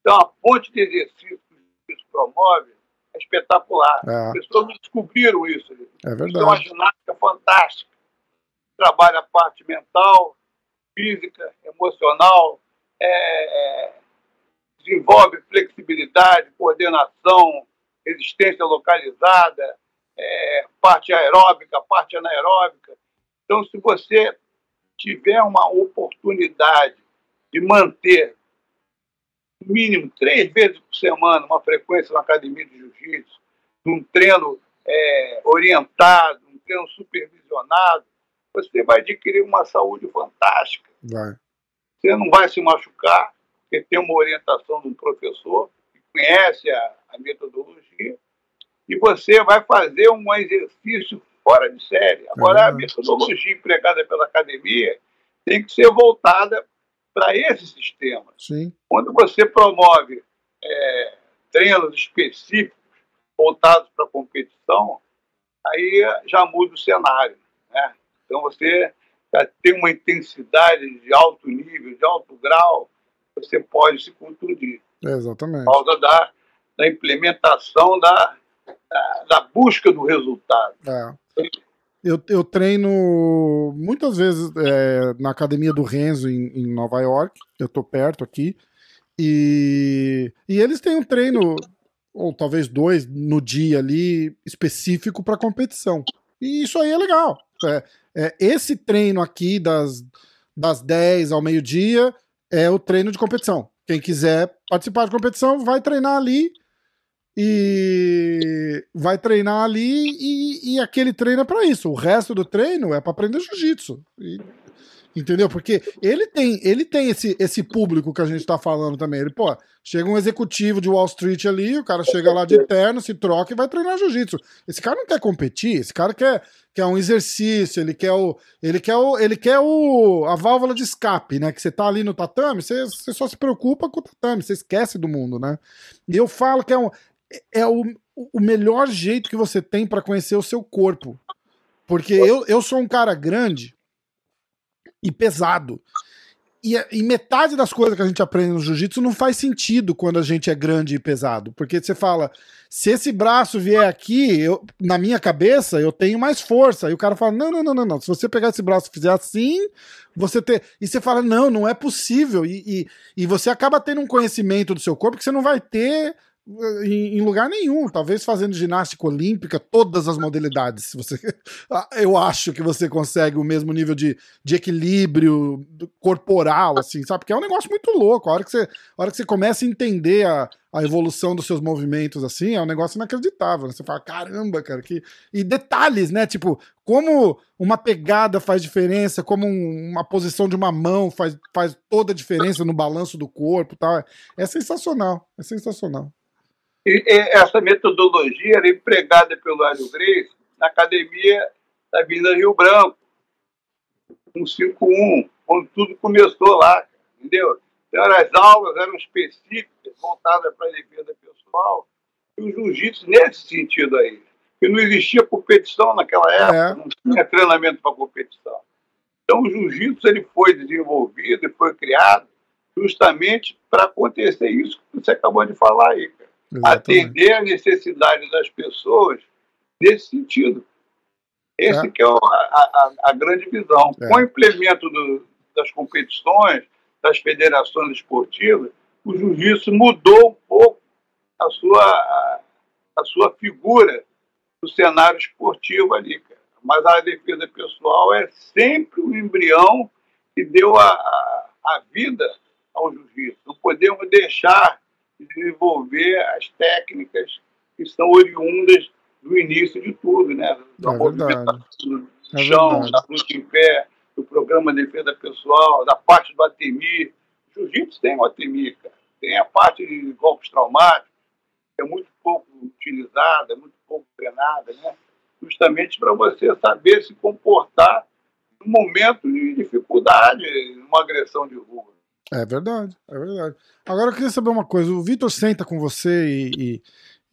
Então, a fonte de exercício que o jiu-jitsu promove é espetacular. É. As pessoas não descobriram isso. É Isso é uma verdade. ginástica fantástica. Trabalha a parte mental, física, emocional, é, desenvolve flexibilidade, coordenação, resistência localizada, é, parte aeróbica, parte anaeróbica. Então, se você tiver uma oportunidade de manter no mínimo três vezes por semana uma frequência na academia de jiu-jitsu, num treino é, orientado, um treino supervisionado, você vai adquirir uma saúde fantástica. Vai. Você não vai se machucar, porque tem uma orientação de um professor que conhece a, a metodologia, e você vai fazer um exercício fora de série. Agora, a Uhum. metodologia empregada pela academia tem que ser voltada para esse sistema. Sim. Quando você promove é, treinos específicos voltados para a competição, aí já muda o cenário. Né? Então você já tem uma intensidade de alto nível, de alto grau, você pode se contundir Exatamente. por causa da, da implementação da, da, busca do resultado. É. Eu, eu treino muitas vezes é, na academia do Renzo em, em Nova York. Eu tô perto aqui. E, e eles têm um treino, ou talvez dois, no dia ali, específico para competição. E isso aí é legal. É, é, esse treino aqui das, das 10 ao meio-dia é o treino de competição. Quem quiser participar de competição vai treinar ali e vai treinar ali e, e aquele treino é para isso. O resto do treino é para aprender jiu-jitsu. Entendeu? Porque ele tem, ele tem esse, esse público que a gente tá falando também. Ele, pô, chega um executivo de Wall Street ali, o cara chega lá de terno, se troca e vai treinar jiu-jitsu. Esse cara não quer competir, esse cara quer, quer um exercício, ele quer o. Ele quer o. Ele quer o. a válvula de escape, né? Que você tá ali no tatame, você, você só se preocupa com o tatame, você esquece do mundo, né? E eu falo que é, um, é o, o melhor jeito que você tem para conhecer o seu corpo. Porque eu, eu sou um cara grande e pesado. E, e, metade das coisas que a gente aprende no jiu-jitsu não faz sentido quando a gente é grande e pesado. Porque você fala, se esse braço vier aqui, eu, na minha cabeça, eu tenho mais força. E o cara fala: não, não, não, não, não. Se você pegar esse braço e fizer assim, você ter. E você fala: não, não é possível. E, e, e você acaba tendo um conhecimento do seu corpo que você não vai ter em, lugar nenhum, talvez fazendo ginástica olímpica, todas as modalidades. Você, eu acho que você consegue o mesmo nível de, de equilíbrio corporal, assim, sabe? Porque é um negócio muito louco. A hora que você, hora que você começa a entender a, a evolução dos seus movimentos, assim, é um negócio inacreditável. Né? Você fala, caramba, cara, que. E detalhes, né? Tipo, como uma pegada faz diferença, como um, uma posição de uma mão faz, faz toda a diferença no balanço do corpo tal. É sensacional, é sensacional. E, essa metodologia era empregada pelo Hélio Grace na academia da Avenida Rio Branco, 151, quando tudo começou lá, entendeu? Então, as aulas eram específicas, voltadas para a defesa pessoal, e o jiu-jitsu nesse sentido aí. Porque não existia competição naquela época, é. não tinha treinamento para competição. Então, o jiu-jitsu ele foi desenvolvido e foi criado justamente para acontecer isso que você acabou de falar aí, atender a necessidade das pessoas nesse sentido. Esse é. que é a, a, a grande visão. É. Com o implemento do, das competições, das federações esportivas, o jiu-jitsu mudou um pouco a sua, a, sua figura do cenário esportivo ali, cara. Mas a defesa pessoal é sempre o embrião que deu a, a, a vida ao jiu-jitsu. Não podemos deixar desenvolver as técnicas que são oriundas do início de tudo, né? Da é movimentação do é chão, da luta em pé, do programa de defesa pessoal, da parte do ATMI. Jiu-jitsu tem o ATMI, cara. Tem a parte de golpes traumáticos, que é muito pouco utilizada, muito pouco treinada, né? Justamente para você saber se comportar no momento de dificuldade, numa agressão de rua. É verdade, é verdade. Agora eu queria saber uma coisa: o Vitor senta com você e, e,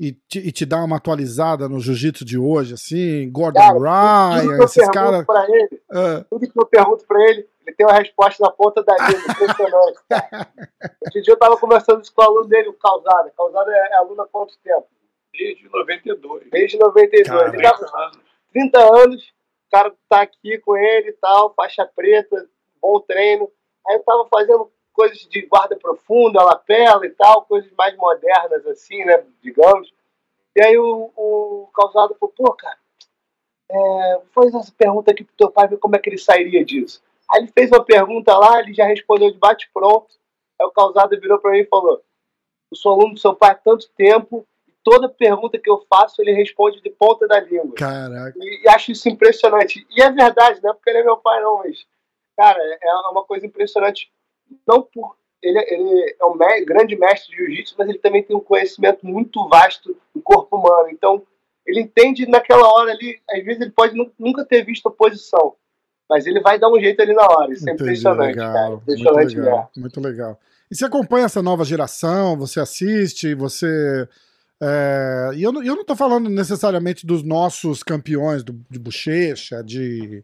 e, te, e te dá uma atualizada no jiu-jitsu de hoje, assim, Gordon cara, Ryan, esses caras. Uh... Tudo que eu pergunto pra ele, ele tem uma resposta na ponta da língua, impressionante. Outro dia eu tava conversando isso com o aluno dele, o Causada. Causada é, é aluno há quanto tempo? Desde 92. Desde 92. Cara, ele tá 30 anos, o cara tá aqui com ele e tal, faixa preta, bom treino. Aí eu tava fazendo coisas de guarda profunda, lapela e tal, coisas mais modernas, assim, né, digamos. E aí o, o causado falou, pô, cara, é, faz essa pergunta aqui pro teu pai, ver como é que ele sairia disso. Aí ele fez uma pergunta lá, ele já respondeu de bate-pronto. Aí o causado virou para mim e falou: Eu sou aluno do seu pai há tanto tempo, e toda pergunta que eu faço ele responde de ponta da língua. Caraca. E, e acho isso impressionante. E é verdade, não é porque ele é meu pai, não, mas, cara, é uma coisa impressionante não por ele, ele é um me grande mestre de jiu-jitsu, mas ele também tem um conhecimento muito vasto do corpo humano. Então, ele entende naquela hora ali, às vezes ele pode nunca ter visto a posição, mas ele vai dar um jeito ali na hora. Isso é Entendi, impressionante, legal, cara. Impressionante muito legal, muito legal. E você acompanha essa nova geração, você assiste, você. É... E eu, eu não estou falando necessariamente dos nossos campeões, do, de bochecha, de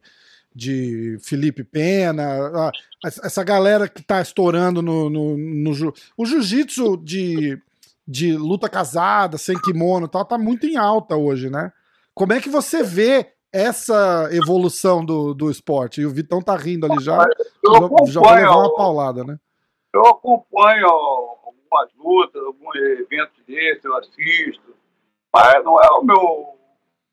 de Felipe Pena, essa galera que tá estourando no. no, no o jiu-jitsu de, de luta casada, sem kimono e tal, tá muito em alta hoje, né? Como é que você vê essa evolução do, do esporte? E o Vitão tá rindo ali já. Já, já vai levar uma paulada, né? Eu acompanho algumas lutas, alguns eventos desses, eu assisto, mas não é o meu,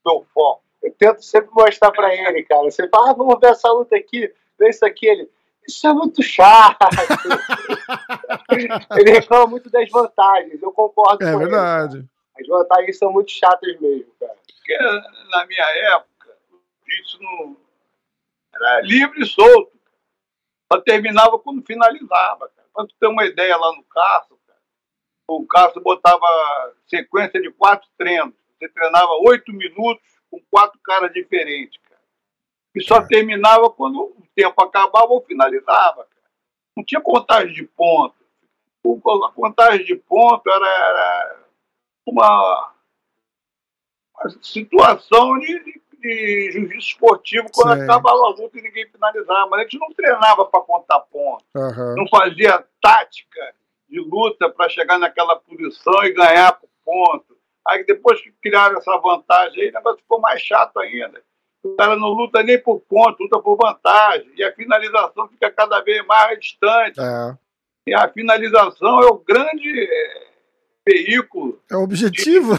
meu foco eu tento sempre mostrar pra ele, cara. Você fala, ah, vamos ver essa luta aqui, ver isso aqui. Ele, isso é muito chato. ele reclama muito das vantagens, eu concordo É com verdade. ele. As vantagens são muito chatas mesmo, cara. Porque na minha época, o não era livre e solto. Só terminava quando finalizava. Cara. Pra tu ter uma ideia lá no Castro, cara, o Castro botava sequência de quatro treinos. Você treinava oito minutos com quatro caras diferentes, cara. E só terminava quando o tempo acabava ou finalizava, cara. Não tinha contagem de ponto. A contagem de ponto era, era uma, uma situação de, de, de jiu-jitsu esportivo quando Sei. acabava a luta e ninguém finalizava. Mas a gente não treinava para contar ponto Aham. não fazia tática de luta para chegar naquela posição e ganhar depois que criaram essa vantagem aí, o negócio ficou mais chato ainda. O cara não luta nem por ponto, luta por vantagem. E a finalização fica cada vez mais distante. É. E a finalização é o grande eh, veículo É o objetivo.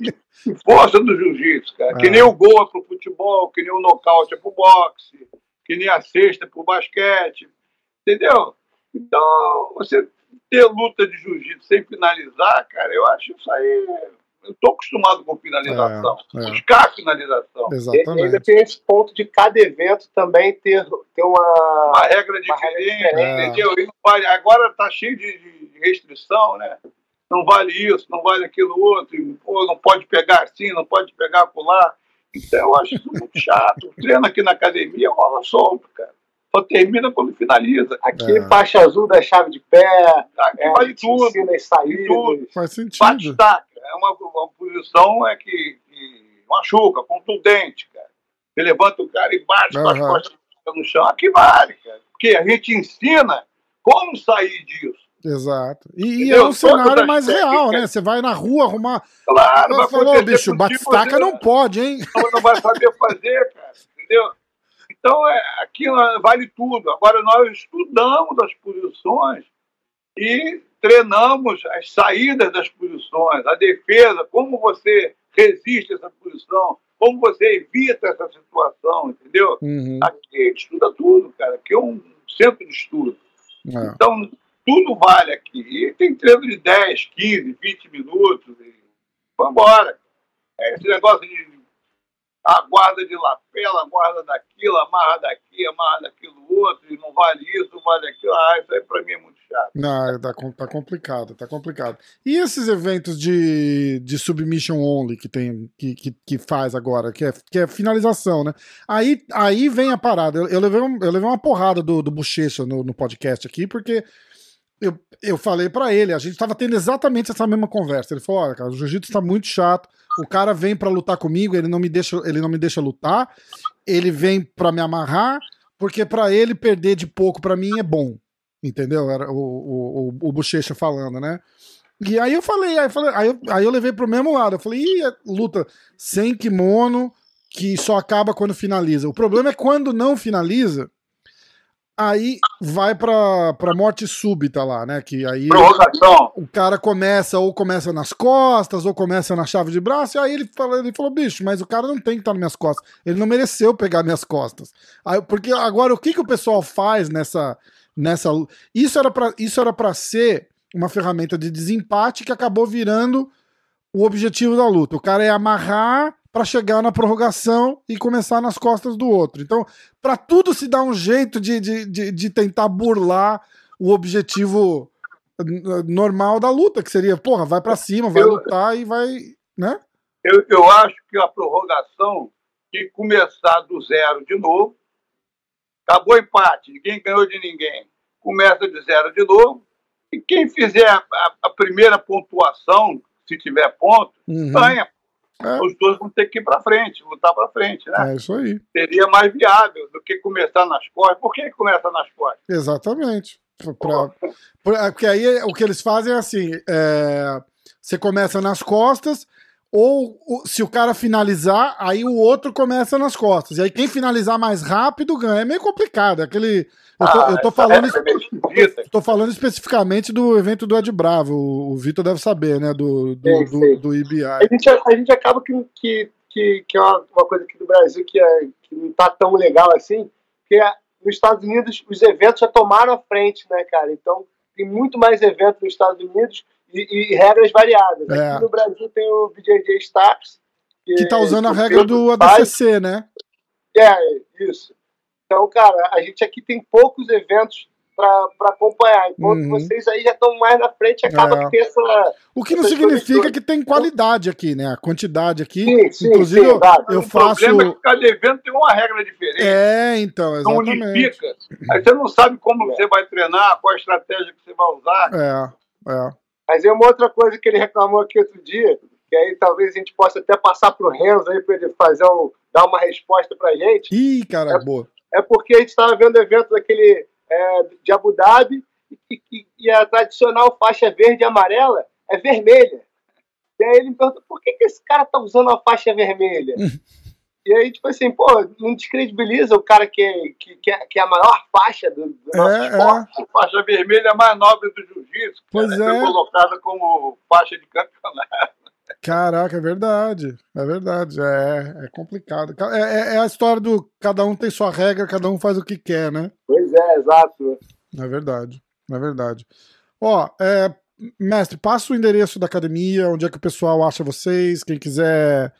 de força do jiu-jitsu, cara. Que É. nem o gol é pro futebol, que nem o nocaute é pro boxe, que nem a cesta é pro basquete. Entendeu? Então, você ter luta de jiu-jitsu sem finalizar, cara, eu acho isso aí. Eu tô acostumado com finalização. É, é. Buscar finalização. E ainda Exatamente. tem esse ponto de cada evento também ter, ter uma. Uma regra diferente, diferente. entendeu? E não vale- agora tá cheio de, de restrição, né? Não vale isso, não vale aquilo outro, e, pô, não pode pegar assim, não pode pegar acolá. Então eu acho isso muito chato. O treino aqui na academia rola solto, cara. Só termina quando finaliza. Aqui, É. faixa azul da chave de pé, Aqui é, vale tudo. ensina as saídas. tudo. Faz sentido. É uma, uma posição é que, que machuca, contundente, cara. Você levanta o cara e bate com as costas no chão. Aqui vale, cara. Porque a gente ensina como sair disso. Exato. E, e é um cenário mais real, né? Você vai na rua arrumar. Claro, vai Você falou, acontecer bicho, contigo, bate-estaca você não pode, hein? não, não vai saber fazer, cara. Entendeu? Então, é, aqui vale tudo. Agora, nós estudamos as posições e treinamos as saídas das posições, a defesa, como você resiste a essa posição, como você evita essa situação, entendeu? Uhum. Aqui estuda tudo, cara. Aqui é um centro de estudo. É. Então, tudo vale aqui. E tem treino de 10, 15, 20 minutos. E vambora. É esse negócio de a guarda de lapela, guarda daquilo, amarra daqui, amarra daquilo outro, e não vale isso, não vale aquilo. Ah, isso aí pra mim é muito Não, tá, com- tá complicado, tá complicado. E esses eventos de, de submission only que tem, que, que, que faz agora, que é, que é finalização, né? Aí, aí vem a parada. Eu, eu levei, um- eu levei uma porrada do, do Bochecha no, no podcast aqui, porque eu, eu falei pra ele, a gente tava tendo exatamente essa mesma conversa. Ele falou: olha, cara, o jiu-jitsu tá muito chato. O cara vem pra lutar comigo, ele não me deixa, ele não me deixa lutar. Ele vem pra me amarrar, porque pra ele perder de pouco pra mim é bom. Entendeu? Era o, o, o, o Bochecha falando, né? E aí eu falei, aí eu, falei, aí eu, aí eu levei pro mesmo lado. Eu falei, Ih, é luta sem kimono, que só acaba quando finaliza. O problema é quando não finaliza, aí vai pra, pra morte súbita lá, né? Que aí o cara começa, ou começa nas costas, ou começa na chave de braço, e aí ele, fala, ele falou, bicho, mas o cara não tem que estar nas minhas costas. Ele não mereceu pegar minhas costas. Aí, porque agora, o que, que o pessoal faz nessa. Nessa isso era pra, isso era pra ser uma ferramenta de desempate que acabou virando o objetivo da luta. O cara é amarrar pra chegar na prorrogação e começar nas costas do outro. Então, pra tudo se dar um jeito de, de, de, de tentar burlar o objetivo normal da luta, que seria, porra, vai pra cima, vai Eu- lutar e vai, né? Eu, eu acho que a prorrogação que começar do zero de novo. Acabou o empate, ninguém ganhou de ninguém. Começa de zero de novo. E quem fizer a, a- a primeira pontuação, se tiver ponto, Uhum. ganha. É. Os dois vão ter que ir para frente, lutar para frente, né? É isso aí. Seria mais viável do que começar nas costas. Por que começa nas costas? Exatamente. Pra- pra- porque aí o que eles fazem é assim: é, você começa nas costas, ou se o cara finalizar, aí o outro começa nas costas. E aí quem finalizar mais rápido ganha. É meio complicado. é Aquele. Eu tô, eu tô essa falando. é esquisita. Tô falando especificamente do evento do Ed Bravo. O, o Vitor deve saber, né? Do, do, Sei, do, sei. do IBI. A gente, a gente acaba que, que que, que é uma, uma coisa aqui do Brasil que, é, que não tá tão legal assim, que é, nos Estados Unidos os eventos já tomaram a frente, né, cara? Então tem muito mais eventos nos Estados Unidos e, e regras variadas. É. Aqui no Brasil tem o BJJ Stars. Que, que tá usando a regra do ADCC, faz. né? É, isso. Então, cara, a gente aqui tem poucos eventos para acompanhar. Enquanto uhum. vocês aí já estão mais na frente, acaba é. que tem essa. O que não significa que tem qualidade aqui, né? A quantidade aqui. Sim, sim, Inclusive, sim, eu, eu faço. O problema é que cada evento tem uma regra diferente. É, então, exatamente. Não unifica. Aí você não sabe como é. você vai treinar, qual a estratégia que você vai usar. É, é. Mas é uma outra coisa que ele reclamou aqui outro dia, que aí talvez a gente possa até passar pro Renzo aí para ele fazer um, dar uma resposta pra gente. Ih, cara, é, boa. É porque a gente estava vendo evento daquele é, de Abu Dhabi e, e, e, a tradicional faixa verde e amarela é vermelha. E aí ele me pergunta, por que, que esse cara tá usando a faixa vermelha? e aí, tipo assim, pô, não descredibiliza o cara que, é, que, que, é, é a maior faixa do, do nosso é, esporte. É. A faixa vermelha é a mais nobre do jiu-jitsu. Pois é. é. colocada como faixa de campeonato. Caraca, é verdade. É verdade. É, é complicado. É, é, é, a história do cada um tem sua regra, cada um faz o que quer, né? Pois é, exato. É verdade. É verdade. Ó, é, mestre, passa o endereço da academia, onde é que o pessoal acha vocês, quem quiser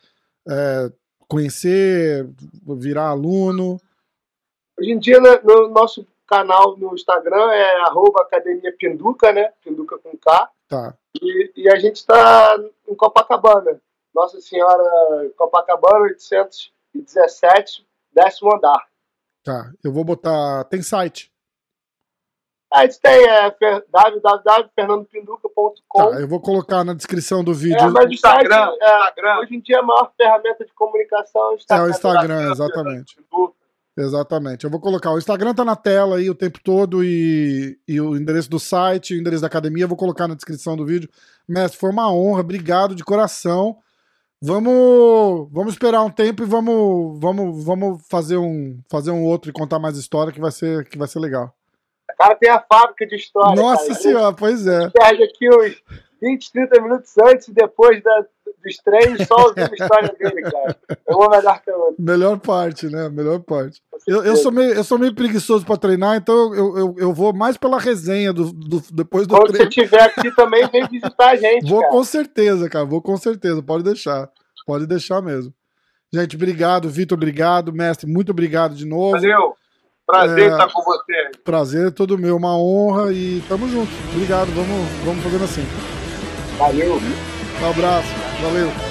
é, conhecer, virar aluno. Hoje em dia, né, no nosso canal no Instagram é arroba Academia Pinduca, né? Pinduca com K. Tá. E, e a gente está em Copacabana. Nossa Senhora Copacabana, 817, décimo andar. Tá, eu vou botar. Tem site? A gente tem é, www.fernandopinduca.com. Tá, eu vou colocar na descrição do vídeo. É, mas o Instagram, site, é, Instagram. Hoje em dia a maior ferramenta de comunicação é o Instagram. É o Instagram, exatamente. Exatamente. Eu vou colocar. O Instagram tá na tela aí o tempo todo e, e o endereço do site, o endereço da academia, eu vou colocar na descrição do vídeo. Mestre, foi uma honra, obrigado de coração. Vamos, vamos esperar um tempo e vamos, vamos, vamos fazer um, fazer um outro e contar mais história que vai ser, que vai ser legal. O cara tem a fábrica de história. Nossa cara. senhora, pois é. Perde aqui uns 20, 30 minutos antes e depois da, dos treinos, só ouvindo a história dele, cara. Eu vou melhor que outro. Melhor parte, né? Melhor parte. Eu, eu, sou meio, eu sou meio preguiçoso pra treinar, então eu, eu, eu vou mais pela resenha do, do depois do Quando treino. Quando você estiver aqui também, vem visitar a gente. Vou cara. com certeza, cara. Vou com certeza. Pode deixar. Pode deixar mesmo. Gente, obrigado, Vitor, obrigado. Mestre, muito obrigado de novo. Valeu. Prazer é, estar com você. Prazer é todo meu, uma honra e tamo junto. Obrigado, vamos, vamos fazendo assim. Valeu. Um abraço, valeu.